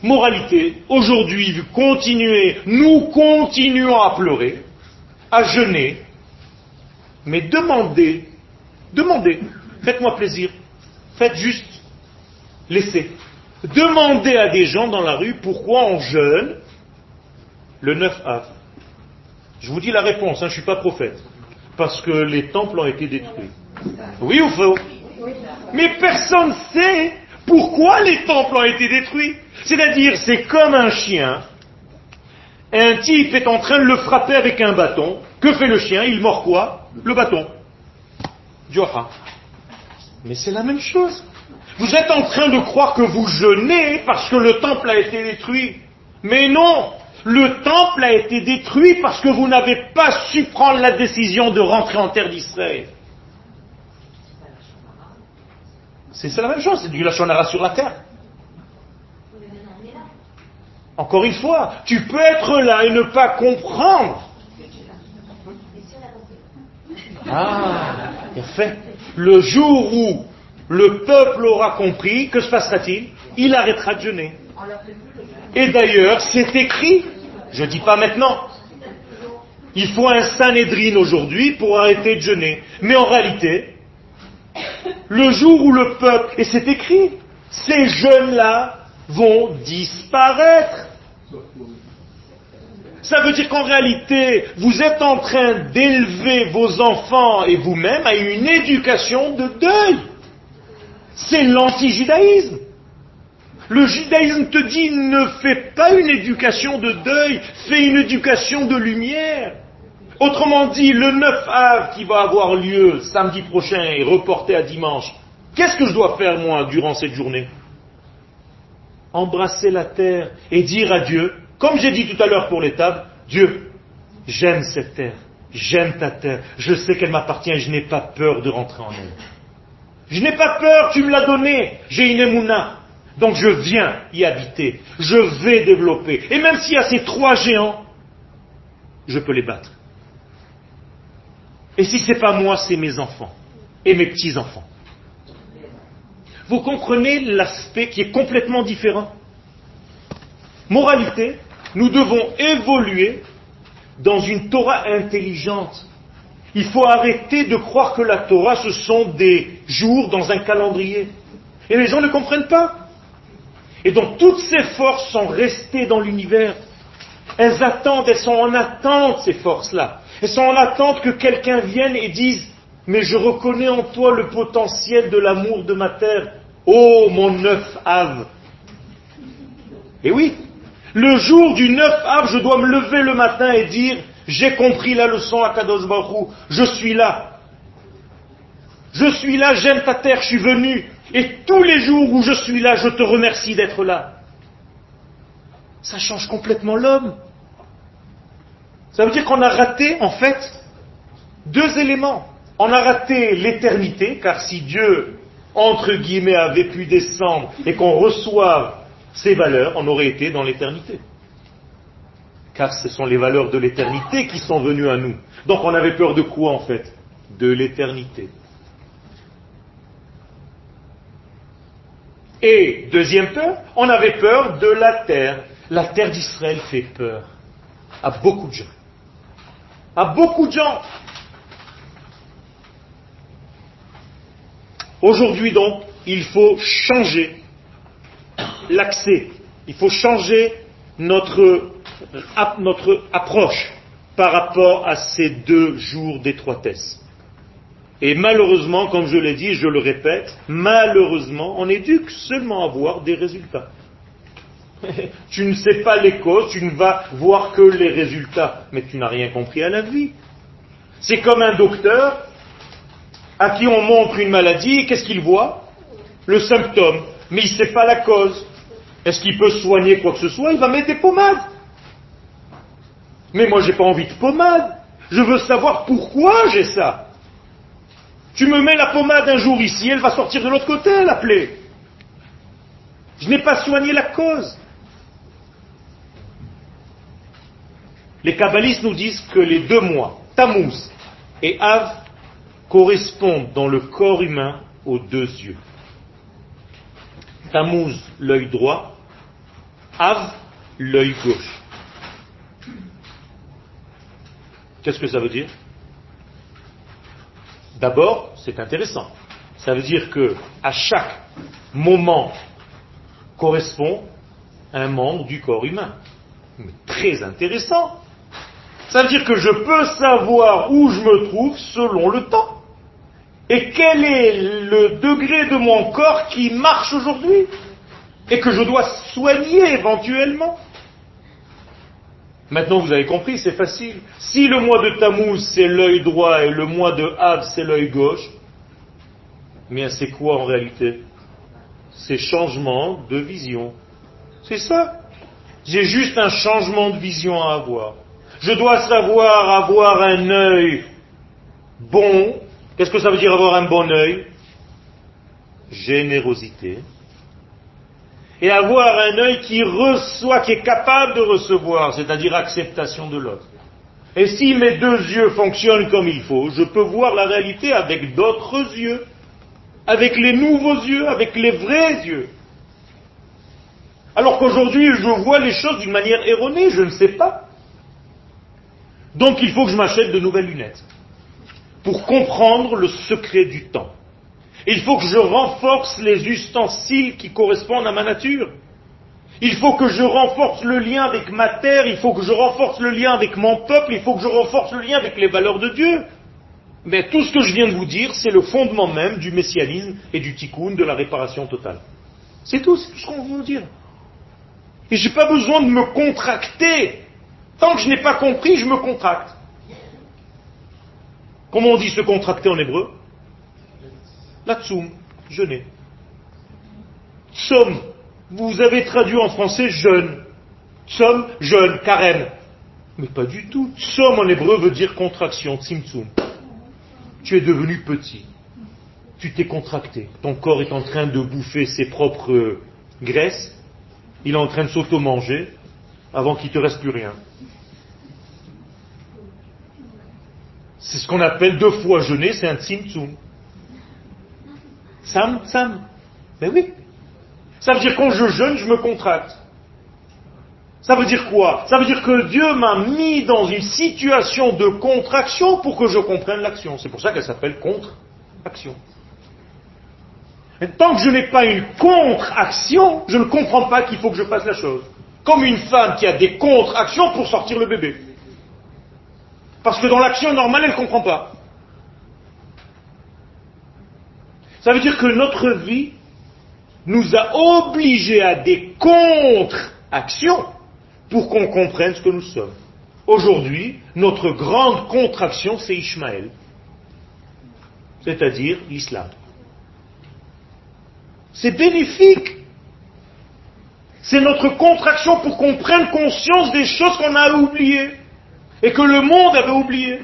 Moralité, aujourd'hui, vu continuer, nous continuons à pleurer, à jeûner, mais demandez, demandez, faites-moi plaisir, faites juste, laissez. Demandez à des gens dans la rue pourquoi on jeûne le 9 av. Je vous dis la réponse, hein, je ne suis pas prophète. Parce que les temples ont été détruits. Oui ou faux? Mais personne ne sait pourquoi les temples ont été détruits? C'est-à-dire, c'est comme un chien. Un type est en train de le frapper avec un bâton. Que fait le chien? Il mord quoi? Le bâton. Dioha. Mais c'est la même chose. Vous êtes en train de croire que vous jeûnez parce que le temple a été détruit. Mais non Le temple a été détruit parce que vous n'avez pas su prendre la décision de rentrer en terre d'Israël. C'est la même chose, c'est du lachonara sur la terre. Encore une fois, tu peux être là et ne pas comprendre. Ah, bien fait. Le jour où le peuple aura compris, que se passera-t-il? Il arrêtera de jeûner. Et d'ailleurs, c'est écrit, je ne dis pas maintenant, il faut un Sanhedrin aujourd'hui pour arrêter de jeûner. Mais en réalité, le jour où le peuple, et c'est écrit, ces jeunes-là vont disparaître. Ça veut dire qu'en réalité, vous êtes en train d'élever vos enfants et vous-même à une éducation de deuil. C'est l'anti-judaïsme. Le judaïsme te dit ne fais pas une éducation de deuil, fais une éducation de lumière. Autrement dit, le 9 av qui va avoir lieu samedi prochain et reporté à dimanche, qu'est-ce que je dois faire moi durant cette journée? Embrasser la terre et dire à Dieu, comme j'ai dit tout à l'heure pour les tables, Dieu, j'aime cette terre, j'aime ta terre, je sais qu'elle m'appartient je n'ai pas peur de rentrer en elle. Je n'ai pas peur, tu me l'as donné, j'ai une émouna. Donc je viens y habiter, je vais développer. Et même s'il y a ces trois géants, je peux les battre. Et si ce n'est pas moi, c'est mes enfants et mes petits-enfants. Vous comprenez l'aspect qui est complètement différent Moralité, nous devons évoluer dans une Torah intelligente. Il faut arrêter de croire que la Torah, ce sont des jours dans un calendrier. Et les gens ne comprennent pas. Et donc toutes ces forces sont restées dans l'univers. Elles attendent, elles sont en attente, ces forces-là. Elles sont en attente que quelqu'un vienne et dise, mais je reconnais en toi le potentiel de l'amour de ma terre. Oh mon neuf ave. Et oui, le jour du neuf ave, je dois me lever le matin et dire, j'ai compris la leçon à Kadosh Baruch je suis là. Je suis là, j'aime ta terre, je suis venu. Et tous les jours où je suis là, je te remercie d'être là. Ça change complètement l'homme. Ça veut dire qu'on a raté, en fait, deux éléments. On a raté l'éternité, car si Dieu, entre guillemets, avait pu descendre et qu'on reçoive ses valeurs, on aurait été dans l'éternité. Car ce sont les valeurs de l'éternité qui sont venues à nous. Donc on avait peur de quoi en fait? De l'éternité. Et deuxième peur, on avait peur de la terre. La terre d'Israël fait peur à beaucoup de gens. À beaucoup de gens. Aujourd'hui donc, il faut changer l'accès. Il faut changer notre, approche par rapport à ces deux jours d'étroitesse. Et malheureusement, comme je l'ai dit, je le répète, malheureusement, on éduque seulement à voir des résultats. tu ne sais pas les causes, tu ne vas voir que les résultats, mais tu n'as rien compris à la vie. C'est comme un docteur à qui on montre une maladie, qu'est-ce qu'il voit? Le symptôme, mais il ne sait pas la cause. Est-ce qu'il peut soigner quoi que ce soit? Il va mettre des pommades. Mais moi, j'ai pas envie de pommade. Je veux savoir pourquoi j'ai ça. Tu me mets la pommade un jour ici, elle va sortir de l'autre côté, la plaie. Je n'ai pas soigné la cause. Les kabbalistes nous disent que les deux mois, Tammuz et Av, correspondent dans le corps humain aux deux yeux. Tammuz, l'œil droit, Av, l'œil gauche. Qu'est-ce que ça veut dire? D'abord, c'est intéressant. Ça veut dire que à chaque moment correspond un membre du corps humain. Très intéressant. Ça veut dire que je peux savoir où je me trouve selon le temps. Et quel est le degré de mon corps qui marche aujourd'hui et que je dois soigner éventuellement. Maintenant, vous avez compris, c'est facile. Si le mois de Tammuz, c'est l'œil droit et le mois de Av, c'est l'œil gauche, mais c'est quoi en réalité? C'est changement de vision. C'est ça. J'ai juste un changement de vision à avoir. Je dois savoir avoir un œil bon. Qu'est-ce que ça veut dire avoir un bon œil? Générosité et avoir un œil qui reçoit, qui est capable de recevoir, c'est-à-dire acceptation de l'autre. Et si mes deux yeux fonctionnent comme il faut, je peux voir la réalité avec d'autres yeux, avec les nouveaux yeux, avec les vrais yeux. Alors qu'aujourd'hui, je vois les choses d'une manière erronée, je ne sais pas. Donc il faut que je m'achète de nouvelles lunettes pour comprendre le secret du temps. Il faut que je renforce les ustensiles qui correspondent à ma nature. Il faut que je renforce le lien avec ma terre, il faut que je renforce le lien avec mon peuple, il faut que je renforce le lien avec les valeurs de Dieu. Mais tout ce que je viens de vous dire, c'est le fondement même du messianisme et du tikkun, de la réparation totale. C'est tout, c'est tout ce qu'on veut dire. Et je n'ai pas besoin de me contracter. Tant que je n'ai pas compris, je me contracte. Comment on dit se contracter en hébreu? Latsum, jeûner. Tsom, vous avez traduit en français jeûne. Tsom, jeûne, carême. Mais pas du tout. Tsom en hébreu veut dire contraction, tsimtsum. Tu es devenu petit. Tu t'es contracté. Ton corps est en train de bouffer ses propres graisses. Il est en train de s'auto-manger avant qu'il ne te reste plus rien. C'est ce qu'on appelle deux fois jeûner, c'est un tsimtsum. Sam, Sam. Mais oui. Ça veut dire quand je jeûne, je me contracte. Ça veut dire quoi? Ça veut dire que Dieu m'a mis dans une situation de contraction pour que je comprenne l'action. C'est pour ça qu'elle s'appelle contre-action. Tant que je n'ai pas une contre-action, je ne comprends pas qu'il faut que je fasse la chose. Comme une femme qui a des contre-actions pour sortir le bébé. Parce que dans l'action normale, elle ne comprend pas. Ça veut dire que notre vie nous a obligés à des contre-actions pour qu'on comprenne ce que nous sommes. Aujourd'hui, notre grande contraction, c'est Ishmaël. c'est-à-dire l'islam. C'est bénéfique. C'est notre contraction pour qu'on prenne conscience des choses qu'on a oubliées et que le monde avait oubliées.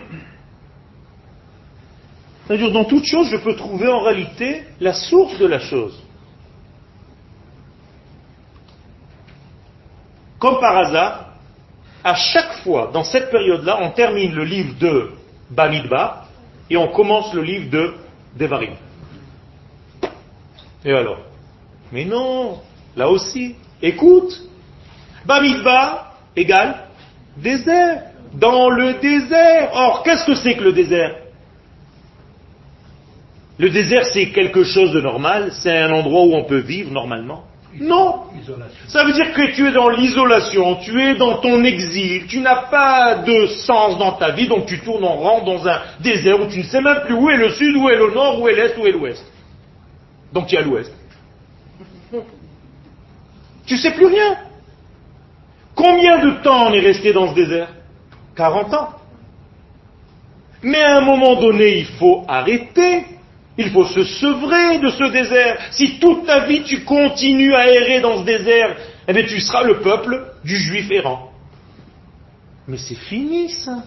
C'est-à-dire, dans toute chose, je peux trouver en réalité la source de la chose. Comme par hasard, à chaque fois, dans cette période-là, on termine le livre de Bamidbar et on commence le livre de Devarim. Et alors? Mais non, là aussi, écoute, Bamidbar égale désert, dans le désert. Or, qu'est-ce que c'est que le désert? Le désert, c'est quelque chose de normal, c'est un endroit où on peut vivre normalement. Non. Ça veut dire que tu es dans l'isolation, tu es dans ton exil, tu n'as pas de sens dans ta vie, donc tu tournes en rang dans un désert où tu ne sais même plus où est le sud, où est le nord, où est l'est, où est l'ouest. Donc tu es à l'ouest. Tu sais plus rien. Combien de temps on est resté dans ce désert? 40 ans. Mais à un moment donné, il faut arrêter. Il faut se sevrer de ce désert. Si toute ta vie tu continues à errer dans ce désert, eh bien tu seras le peuple du juif errant. Mais c'est fini ça.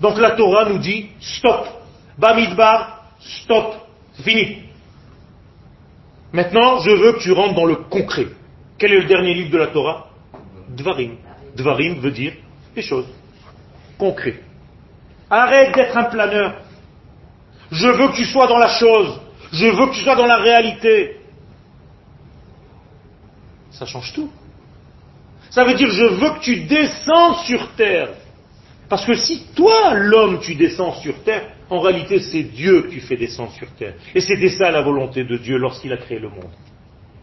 Donc la Torah nous dit stop. Bamidbar, stop. C'est fini. Maintenant, je veux que tu rentres dans le concret. Quel est le dernier livre de la Torah? Dvarim. Dvarim veut dire des choses concrètes. Arrête d'être un planeur. Je veux que tu sois dans la chose. Je veux que tu sois dans la réalité. Ça change tout. Ça veut dire je veux que tu descends sur terre. Parce que si toi, l'homme, tu descends sur terre, en réalité c'est Dieu que tu fais descendre sur terre. Et c'était ça la volonté de Dieu lorsqu'il a créé le monde.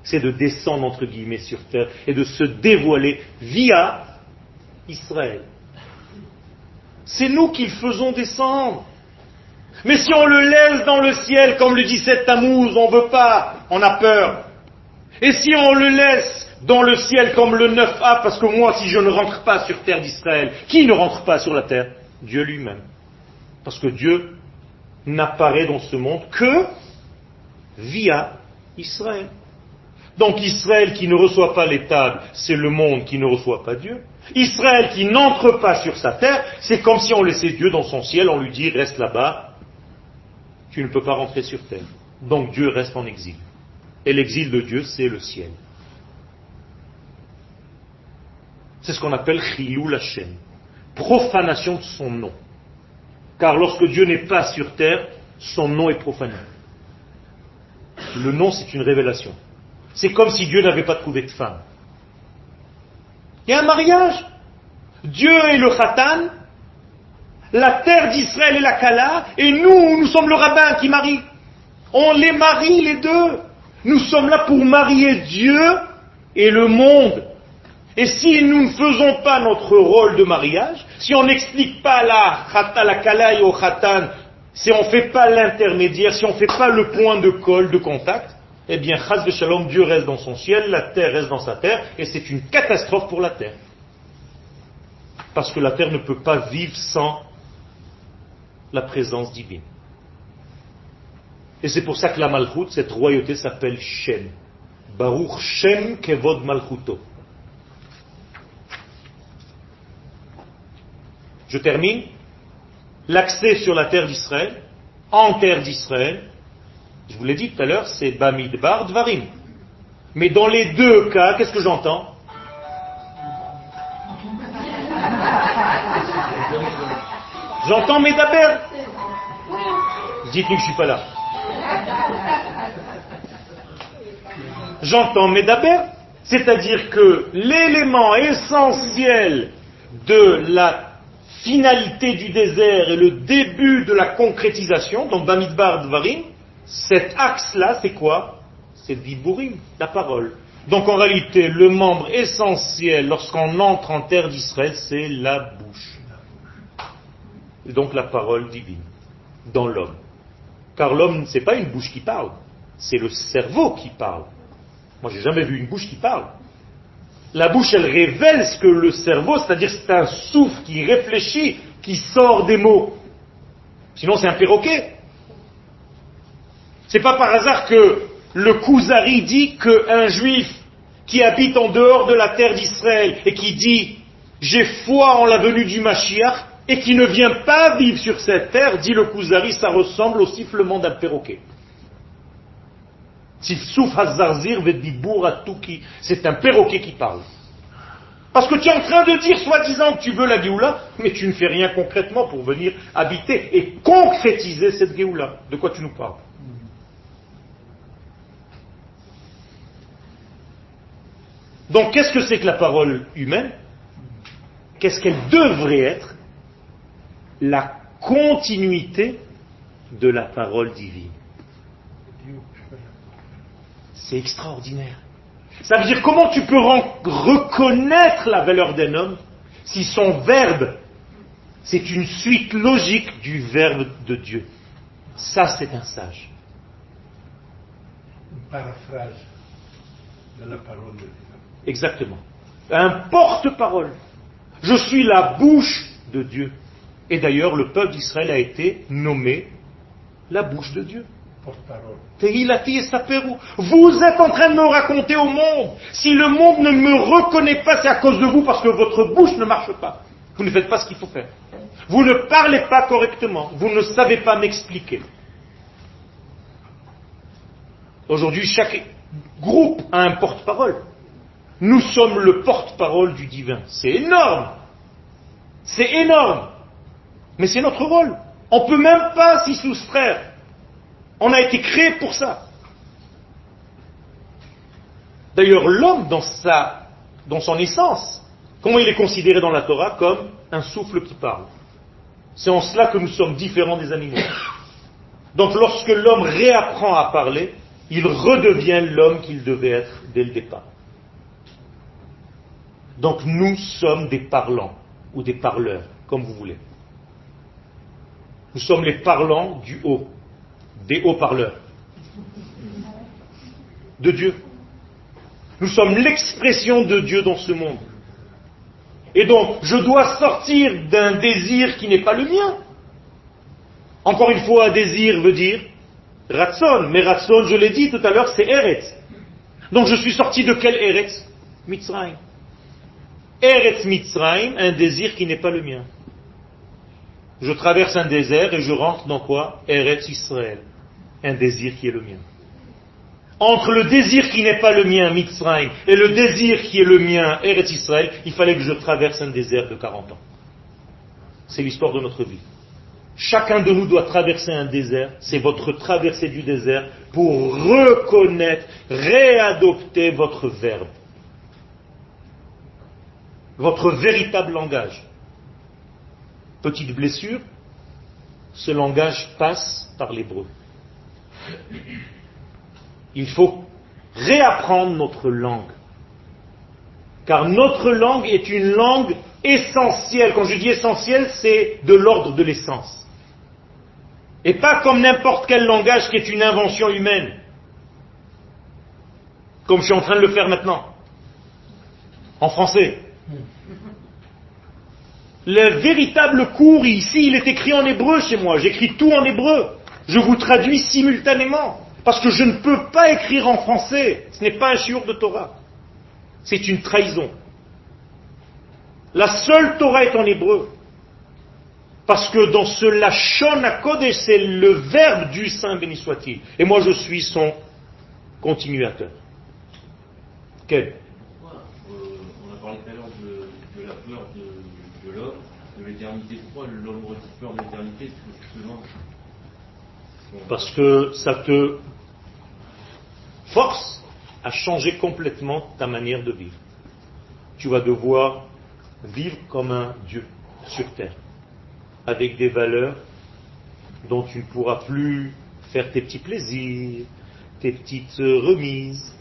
C'est de descendre entre guillemets sur terre et de se dévoiler via Israël. C'est nous qui le faisons descendre. Mais si on le laisse dans le ciel, comme le 17 Tammuz, on ne veut pas, on a peur. Et si on le laisse dans le ciel comme le 9A, parce que moi, si je ne rentre pas sur terre d'Israël, qui ne rentre pas sur la terre? Dieu lui-même. Parce que Dieu n'apparaît dans ce monde que via Israël. Donc Israël qui ne reçoit pas les c'est le monde qui ne reçoit pas Dieu. Israël qui n'entre pas sur sa terre, c'est comme si on laissait Dieu dans son ciel, on lui dit reste là-bas, tu ne peux pas rentrer sur terre. Donc Dieu reste en exil. Et l'exil de Dieu, c'est le ciel. C'est ce qu'on appelle Chilou Hashem, profanation de son nom. Car lorsque Dieu n'est pas sur terre, son nom est profané. Le nom, c'est une révélation. C'est comme si Dieu n'avait pas trouvé de femme. Il y a un mariage. Dieu est le Khatan, la terre d'Israël est la Kala, et nous, nous sommes le rabbin qui marie. On les marie les deux. Nous sommes là pour marier Dieu et le monde. Et si nous ne faisons pas notre rôle de mariage, si on n'explique pas la la kala et au khatan, si on ne fait pas l'intermédiaire, si on ne fait pas le point de colle, de contact, eh bien, chas shalom, Dieu reste dans son ciel, la terre reste dans sa terre, et c'est une catastrophe pour la terre. Parce que la terre ne peut pas vivre sans la présence divine. Et c'est pour ça que la Malchut, cette royauté s'appelle Shem. Baruch Shem Kevod Malchuto. Je termine. L'accès sur la terre d'Israël, en terre d'Israël, je vous l'ai dit tout à l'heure, c'est Bamidbar Dvarim. Mais dans les deux cas, qu'est-ce que j'entends J'entends Medaber. Dites-nous que je ne suis pas là. J'entends Medaber, c'est-à-dire que l'élément essentiel de la finalité du désert et le début de la concrétisation, donc Bamidbar Dvarim, cet axe-là, c'est quoi? C'est Diburim, la parole. Donc en réalité, le membre essentiel lorsqu'on entre en terre d'Israël, c'est la bouche. Et donc la parole divine dans l'homme. Car l'homme, ce n'est pas une bouche qui parle, c'est le cerveau qui parle. Moi, j'ai jamais vu une bouche qui parle. La bouche, elle révèle ce que le cerveau, c'est-à-dire c'est un souffle qui réfléchit, qui sort des mots. Sinon, c'est un perroquet. C'est pas par hasard que le Kuzari dit qu'un juif qui habite en dehors de la terre d'Israël et qui dit j'ai foi en la venue du Mashiach et qui ne vient pas vivre sur cette terre, dit le Kuzari, ça ressemble au sifflement d'un perroquet. C'est un perroquet qui parle. Parce que tu es en train de dire, soi-disant, que tu veux la Géoula, mais tu ne fais rien concrètement pour venir habiter et concrétiser cette Géoula. De quoi tu nous parles? Donc, qu'est-ce que c'est que la parole humaine? Qu'est-ce qu'elle devrait être? La continuité de la parole divine. C'est extraordinaire. Ça veut dire comment tu peux reconnaître la valeur d'un homme si son verbe, c'est une suite logique du verbe de Dieu? Ça, c'est un sage. Une paraphrase de la parole de Dieu. Exactement. Un porte-parole. Je suis la bouche de Dieu. Et d'ailleurs, le peuple d'Israël a été nommé la bouche de Dieu. Vous êtes en train de me raconter au monde. Si le monde ne me reconnaît pas, c'est à cause de vous parce que votre bouche ne marche pas. Vous ne faites pas ce qu'il faut faire. Vous ne parlez pas correctement. Vous ne savez pas m'expliquer. Aujourd'hui, chaque groupe a un porte-parole. Nous sommes le porte-parole du divin. C'est énorme. C'est énorme. Mais c'est notre rôle. On ne peut même pas s'y soustraire. On a été créé pour ça. D'ailleurs, l'homme, dans, sa, dans son essence, comment il est considéré dans la Torah Comme un souffle qui parle. C'est en cela que nous sommes différents des animaux. Donc lorsque l'homme réapprend à parler, il redevient l'homme qu'il devait être dès le départ. Donc nous sommes des parlants, ou des parleurs, comme vous voulez. Nous sommes les parlants du haut, des haut-parleurs, de Dieu. Nous sommes l'expression de Dieu dans ce monde. Et donc, je dois sortir d'un désir qui n'est pas le mien. Encore une fois, désir veut dire ratson, mais ratson, je l'ai dit tout à l'heure, c'est Eretz. Donc je suis sorti de quel Eretz? Mitzrayim. Eretz Mitzrayim, un désir qui n'est pas le mien. Je traverse un désert et je rentre dans quoi? Eretz Israël, un désir qui est le mien. Entre le désir qui n'est pas le mien, Mitzrayim, et le désir qui est le mien, Eretz Israël, il fallait que je traverse un désert de 40 ans. C'est l'histoire de notre vie. Chacun de nous doit traverser un désert, c'est votre traversée du désert pour reconnaître, réadopter votre verbe votre véritable langage. Petite blessure, ce langage passe par l'hébreu. Il faut réapprendre notre langue. Car notre langue est une langue essentielle. Quand je dis essentielle, c'est de l'ordre de l'essence. Et pas comme n'importe quel langage qui est une invention humaine. Comme je suis en train de le faire maintenant. En français. Le véritable cours ici, il est écrit en hébreu chez moi. J'écris tout en hébreu. Je vous traduis simultanément. Parce que je ne peux pas écrire en français. Ce n'est pas un chiour de Torah. C'est une trahison. La seule Torah est en hébreu. Parce que dans ce Lachon Kodesh, c'est le verbe du Saint béni soit-il. Et moi, je suis son continuateur. Quel parce que ça te force à changer complètement ta manière de vivre. Tu vas devoir vivre comme un Dieu sur terre, avec des valeurs dont tu ne pourras plus faire tes petits plaisirs, tes petites remises,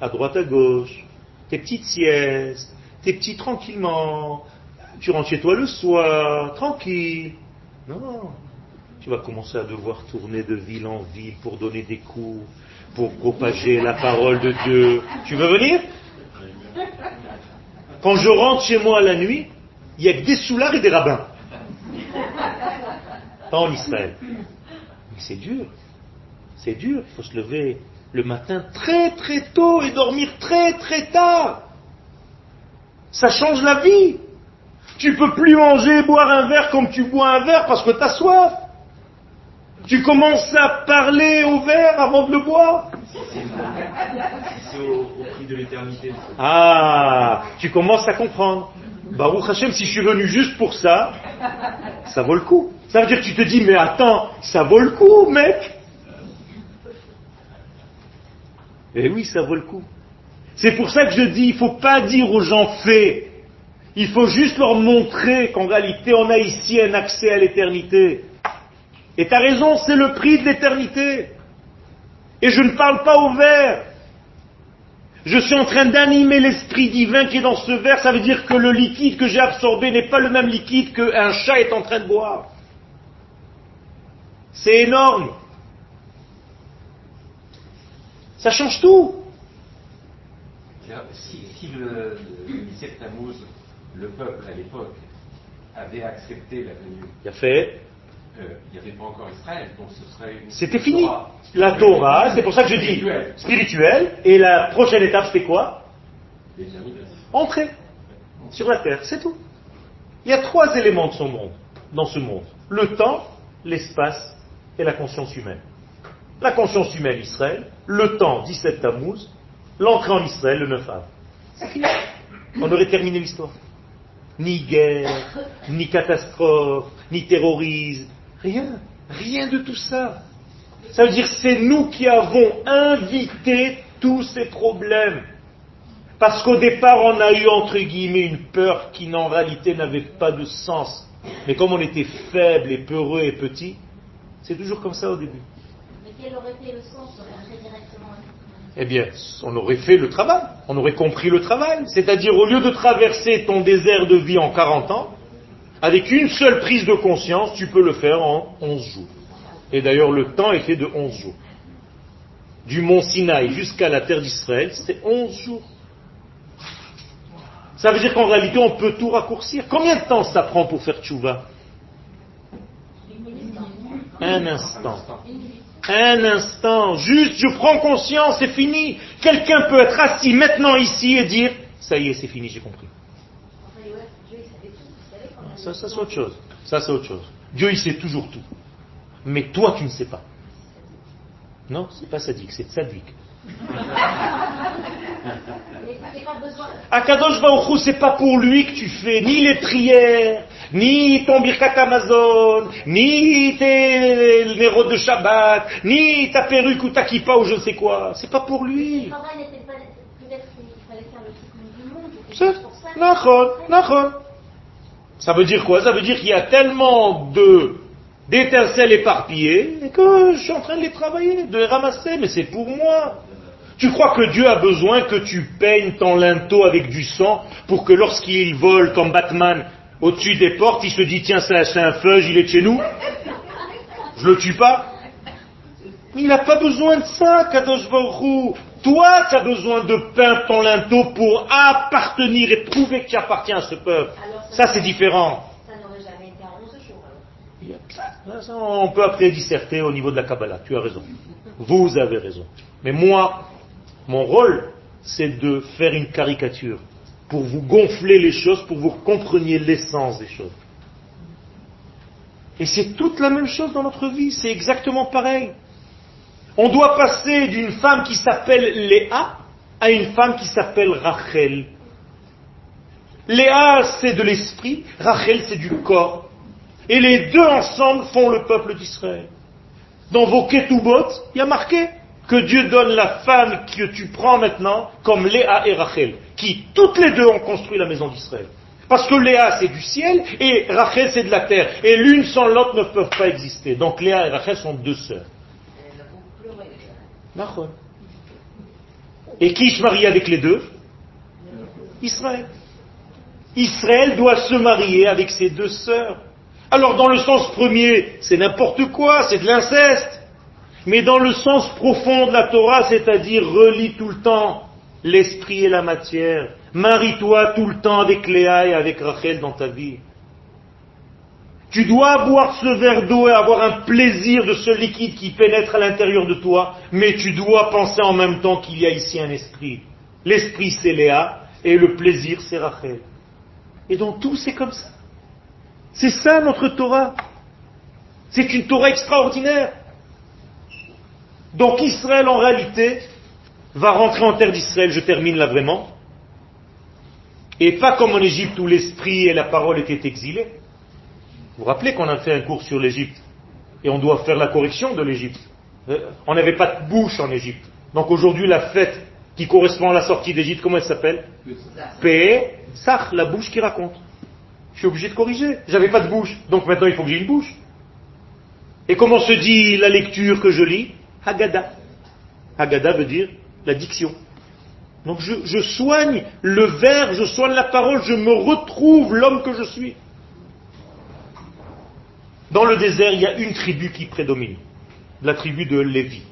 à droite à gauche, tes petites siestes, tes petits tranquillement, tu rentres chez toi le soir, tranquille. Non, tu vas commencer à devoir tourner de ville en ville pour donner des cours, pour propager la parole de Dieu. Tu veux venir? Quand je rentre chez moi la nuit, il y a que des soulards et des rabbins. Pas en Israël. Mais c'est dur. C'est dur, il faut se lever le matin très très tôt et dormir très très tard. Ça change la vie. Tu peux plus manger, boire un verre comme tu bois un verre parce que tu as soif. Tu commences à parler au verre avant de le boire. Au, prix de l'éternité. Ah, tu commences à comprendre. Baruch Hashem, si je suis venu juste pour ça, ça vaut le coup. Ça veut dire que tu te dis, mais attends, ça vaut le coup, mec. Eh oui, ça vaut le coup. C'est pour ça que je dis, il faut pas dire aux gens fais. Il faut juste leur montrer qu'en réalité, on a ici un accès à l'éternité. Et tu as raison, c'est le prix de l'éternité. Et je ne parle pas au verre. Je suis en train d'animer l'esprit divin qui est dans ce verre. Ça veut dire que le liquide que j'ai absorbé n'est pas le même liquide qu'un chat est en train de boire. C'est énorme. Ça change tout. Si, le, le 17 Tammuz, le peuple à l'époque, avait accepté la venue, Il a fait. euh, il n'y avait pas encore Israël, donc ce serait une. C'était fini. Torah. La Torah, c'est pour ça que je dis Spirituelle. Et la prochaine étape, c'était quoi? Entrer sur la terre, c'est tout. Il y a trois éléments de son monde, dans ce monde. Le temps, l'espace et la conscience humaine. La conscience humaine, Israël. Le temps, 17 Tammuz. L'entrée en Israël, le 9 av. C'est fini. On aurait terminé l'histoire. Ni guerre, ni catastrophe, ni terrorisme. Rien. Rien de tout ça. Ça veut dire c'est nous qui avons invité tous ces problèmes. Parce qu'au départ, on a eu entre guillemets une peur qui en réalité n'avait pas de sens. Mais comme on était faible et peureux et petit, c'est toujours comme ça au début. Mais quel aurait été le sens de Eh bien, on aurait fait le travail, on aurait compris le travail. C'est-à-dire, au lieu de traverser ton désert de vie en 40 ans, avec une seule prise de conscience, tu peux le faire en 11 jours. Et d'ailleurs, le temps est fait de 11 jours. Du mont Sinaï jusqu'à la terre d'Israël, c'est 11 jours. Ça veut dire qu'en réalité, on peut tout raccourcir. Combien de temps ça prend pour faire tchouva? Un instant. Un instant. Juste, je prends conscience, c'est fini. Quelqu'un peut être assis maintenant ici et dire, ça y est, c'est fini, j'ai compris. Ça, c'est autre chose. Ça, c'est autre chose. Dieu, il sait toujours tout. Mais toi, tu ne sais pas. Non, c'est pas sadique, c'est tzaddik. Mais c'est pas besoin. Akadosh Baruch Hu, c'est pas pour lui que tu fais ni les prières, ni ton birkat Amazon, ni tes néros de Shabbat, ni ta perruque ou ta kippa ou je ne sais quoi. C'est pas pour Le lui. travail n'était pas. Peut-être qu'il fallait faire le cycle du monde. c'était C'est pour ça. Veut dire quoi? Ça veut dire qu'il y a tellement de d'étincelles éparpillées et que je suis en train de les travailler, de les ramasser, mais c'est pour moi. Tu crois que Dieu a besoin que tu peignes ton linteau avec du sang pour que lorsqu'il vole comme Batman au-dessus des portes, il se dit tiens c'est un- feuge, il est de chez nous? Je le tue pas? Il n'a pas besoin de ça, Kadosh Baruch. Toi, tu as besoin de peindre ton linteau pour appartenir et prouver que tu appartiens à ce peuple. Alors, Ça, c'est différent. Ça n'aurait jamais été en 11 jours. alors. On peut après disserter au niveau de la Kabbalah. Tu as raison. Vous avez raison. Mais moi, mon rôle, c'est de faire une caricature pour vous gonfler les choses, pour vous compreniez l'essence des choses. Et c'est toute la même chose dans notre vie, c'est exactement pareil. On doit passer d'une femme qui s'appelle Léa à une femme qui s'appelle Rachel. Léa, c'est de l'esprit, Rachel, c'est du corps. Et les deux ensemble font le peuple d'Israël. Dans vos ketubot, il y a marqué que Dieu donne la femme que tu prends maintenant comme Léa et Rachel, qui toutes les deux ont construit la maison d'Israël. Parce que Léa c'est du ciel et Rachel c'est de la terre. Et l'une sans l'autre ne peuvent pas exister. Donc Léa et Rachel sont deux sœurs. Et qui se marie avec les deux? Israël. Israël doit se marier avec ses deux sœurs. Alors dans le sens premier, c'est n'importe quoi, c'est de l'inceste. Mais dans le sens profond de la Torah, c'est-à-dire relie tout le temps l'esprit et la matière. Marie-toi tout le temps avec Léa et avec Rachel dans ta vie. Tu dois boire ce verre d'eau et avoir un plaisir de ce liquide qui pénètre à l'intérieur de toi, mais tu dois penser en même temps qu'il y a ici un esprit. L'esprit c'est Léa et le plaisir c'est Rachel. Et dans tout c'est comme ça. C'est ça notre Torah. C'est une Torah extraordinaire. Donc Israël en réalité va rentrer en terre d'Israël, je termine là vraiment, et pas comme en Égypte où l'esprit et la parole étaient exilés. Vous vous rappelez qu'on a fait un cours sur l'Égypte et on doit faire la correction de l'Égypte. Euh, on n'avait pas de bouche en Égypte. Donc aujourd'hui la fête qui correspond à la sortie d'Égypte, comment elle s'appelle? P. Sach, la bouche qui raconte. Je suis obligé de corriger. J'avais pas de bouche. Donc maintenant il faut que j'ai une bouche. Et comment se dit la lecture que je lis? Haggadah. Haggadah veut dire la diction. Donc je, soigne le verbe, je soigne la parole, je me retrouve l'homme que je suis. Dans le désert, il y a une tribu qui prédomine, la tribu de Lévi.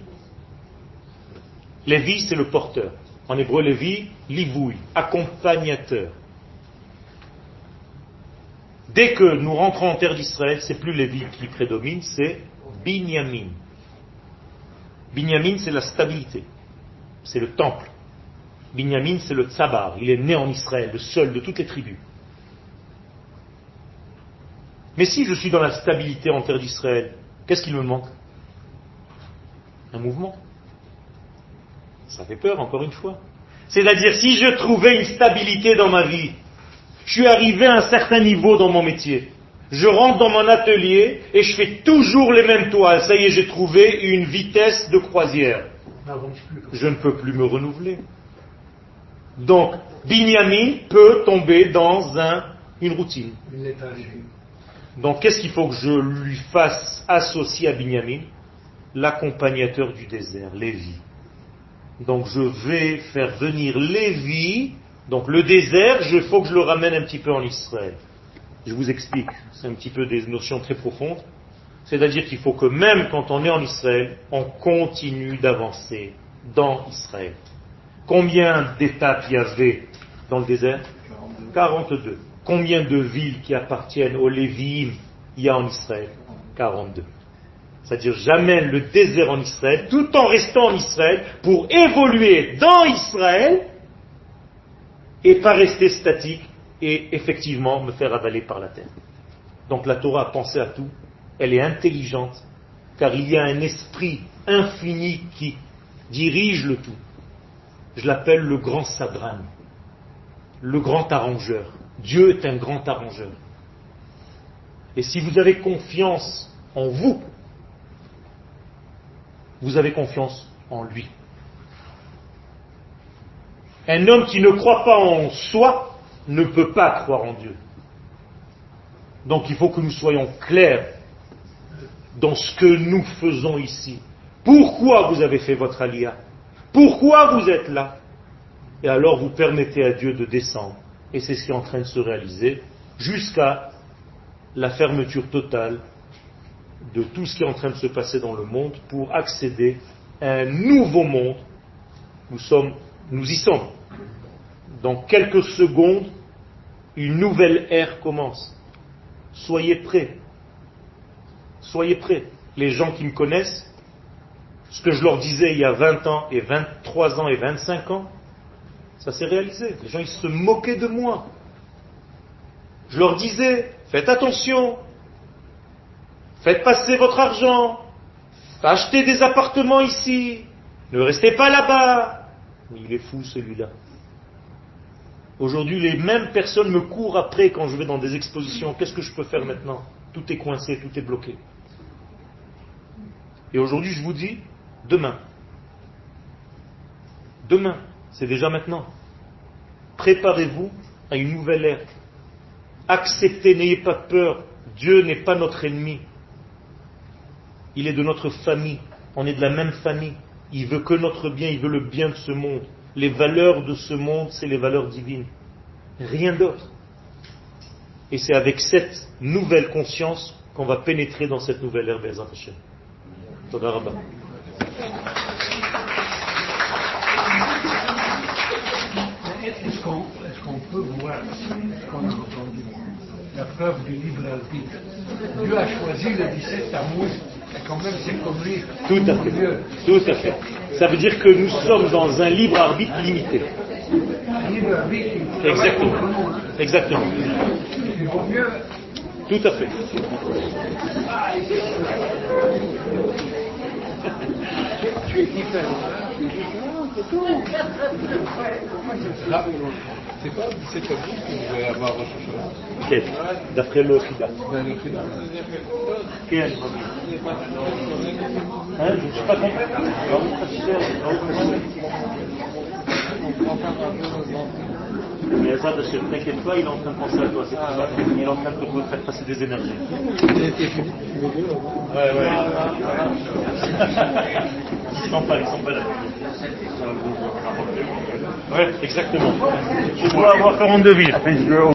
Lévi, c'est le porteur. En hébreu, Lévi, livouille, accompagnateur. Dès que nous rentrons en terre d'Israël, c'est plus Lévi qui prédomine, c'est Binyamin. Binyamin, c'est la stabilité. C'est le temple. Binyamin, c'est le tsabar. Il est né en Israël, le seul de toutes les tribus. Mais si je suis dans la stabilité en terre d'Israël, qu'est-ce qu'il me manque? Un mouvement. Ça fait peur, encore une fois. C'est-à-dire, si je trouvais une stabilité dans ma vie, je suis arrivé à un certain niveau dans mon métier, je rentre dans mon atelier et je fais toujours les mêmes toiles. Ça y est, j'ai trouvé une vitesse de croisière. Je ne peux plus me renouveler. Donc, Binyamin peut tomber dans un, une routine. Donc, qu'est-ce qu'il faut que je lui fasse associer à Binyamin L'accompagnateur du désert, Lévi. Donc, je vais faire venir Lévi. Donc, le désert, il faut que je le ramène un petit peu en Israël. Je vous explique, c'est un petit peu des notions très profondes. C'est-à-dire qu'il faut que même quand on est en Israël, on continue d'avancer dans Israël. Combien d'étapes y avait dans le désert? 42. Combien de villes qui appartiennent aux Lévi'im y a en Israël? 42. C'est-à-dire j'amène le désert en Israël tout en restant en Israël pour évoluer dans Israël et pas rester statique et effectivement me faire avaler par la terre. Donc la Torah a pensé à tout, elle est intelligente, car il y a un esprit infini qui dirige le tout. Je l'appelle le grand Sabran, le grand arrangeur. Dieu est un grand arrangeur. Et si vous avez confiance en vous, vous avez confiance en lui. Un homme qui ne croit pas en soi ne peut pas croire en Dieu. Donc il faut que nous soyons clairs dans ce que nous faisons ici. Pourquoi vous avez fait votre alia? Pourquoi vous êtes là? Et alors vous permettez à Dieu de descendre. Et c'est ce qui est en train de se réaliser jusqu'à la fermeture totale de tout ce qui est en train de se passer dans le monde pour accéder à un nouveau monde. Nous sommes, nous y sommes. Dans quelques secondes, une nouvelle ère commence. Soyez prêts. Soyez prêts. Les gens qui me connaissent, ce que je leur disais il y a 20 ans et 23 ans et 25 ans, ça s'est réalisé. Les gens, ils se moquaient de moi. Je leur disais, faites attention, faites passer votre argent, achetez des appartements ici, ne restez pas là-bas. Il est fou celui-là. Aujourd'hui, les mêmes personnes me courent après quand je vais dans des expositions. Qu'est-ce que je peux faire maintenant? Tout est coincé, tout est bloqué. Et aujourd'hui, je vous dis, demain. Demain, c'est déjà maintenant. Préparez-vous à une nouvelle ère. Acceptez, n'ayez pas peur. Dieu n'est pas notre ennemi. Il est de notre famille. On est de la même famille. Il veut que notre bien, il veut le bien de ce monde. Les valeurs de ce monde, c'est les valeurs divines. Rien d'autre. Et c'est avec cette nouvelle conscience qu'on va pénétrer dans cette nouvelle ère Bezat Hashem. Est-ce qu'on peut voir ce qu'on a entendu? La preuve du libre arbitre. Dieu a choisi le 17 Tammuz, et quand même c'est. Tout à fait. Tout à fait. Ça veut dire que nous sommes dans un libre arbitre limité. Un libre arbitre, il travaille Exactement. Exactement. Il vaut mieux Tout à fait. tu es différent. Là, c'est c'est pas cette tabou que vous allez avoir reçu Ok, d'après le Khida. Ben, le Khida. Quel Hein, je ne suis pas compris mais ça, parce que t'inquiète pas, il est en train de penser à toi, c'est ah, ouais. Il est en train de te faire passer des énergies. Ouais, ouais. ils sont pas, ils sont pas là. Ouais, exactement. Je dois avoir 42 villes.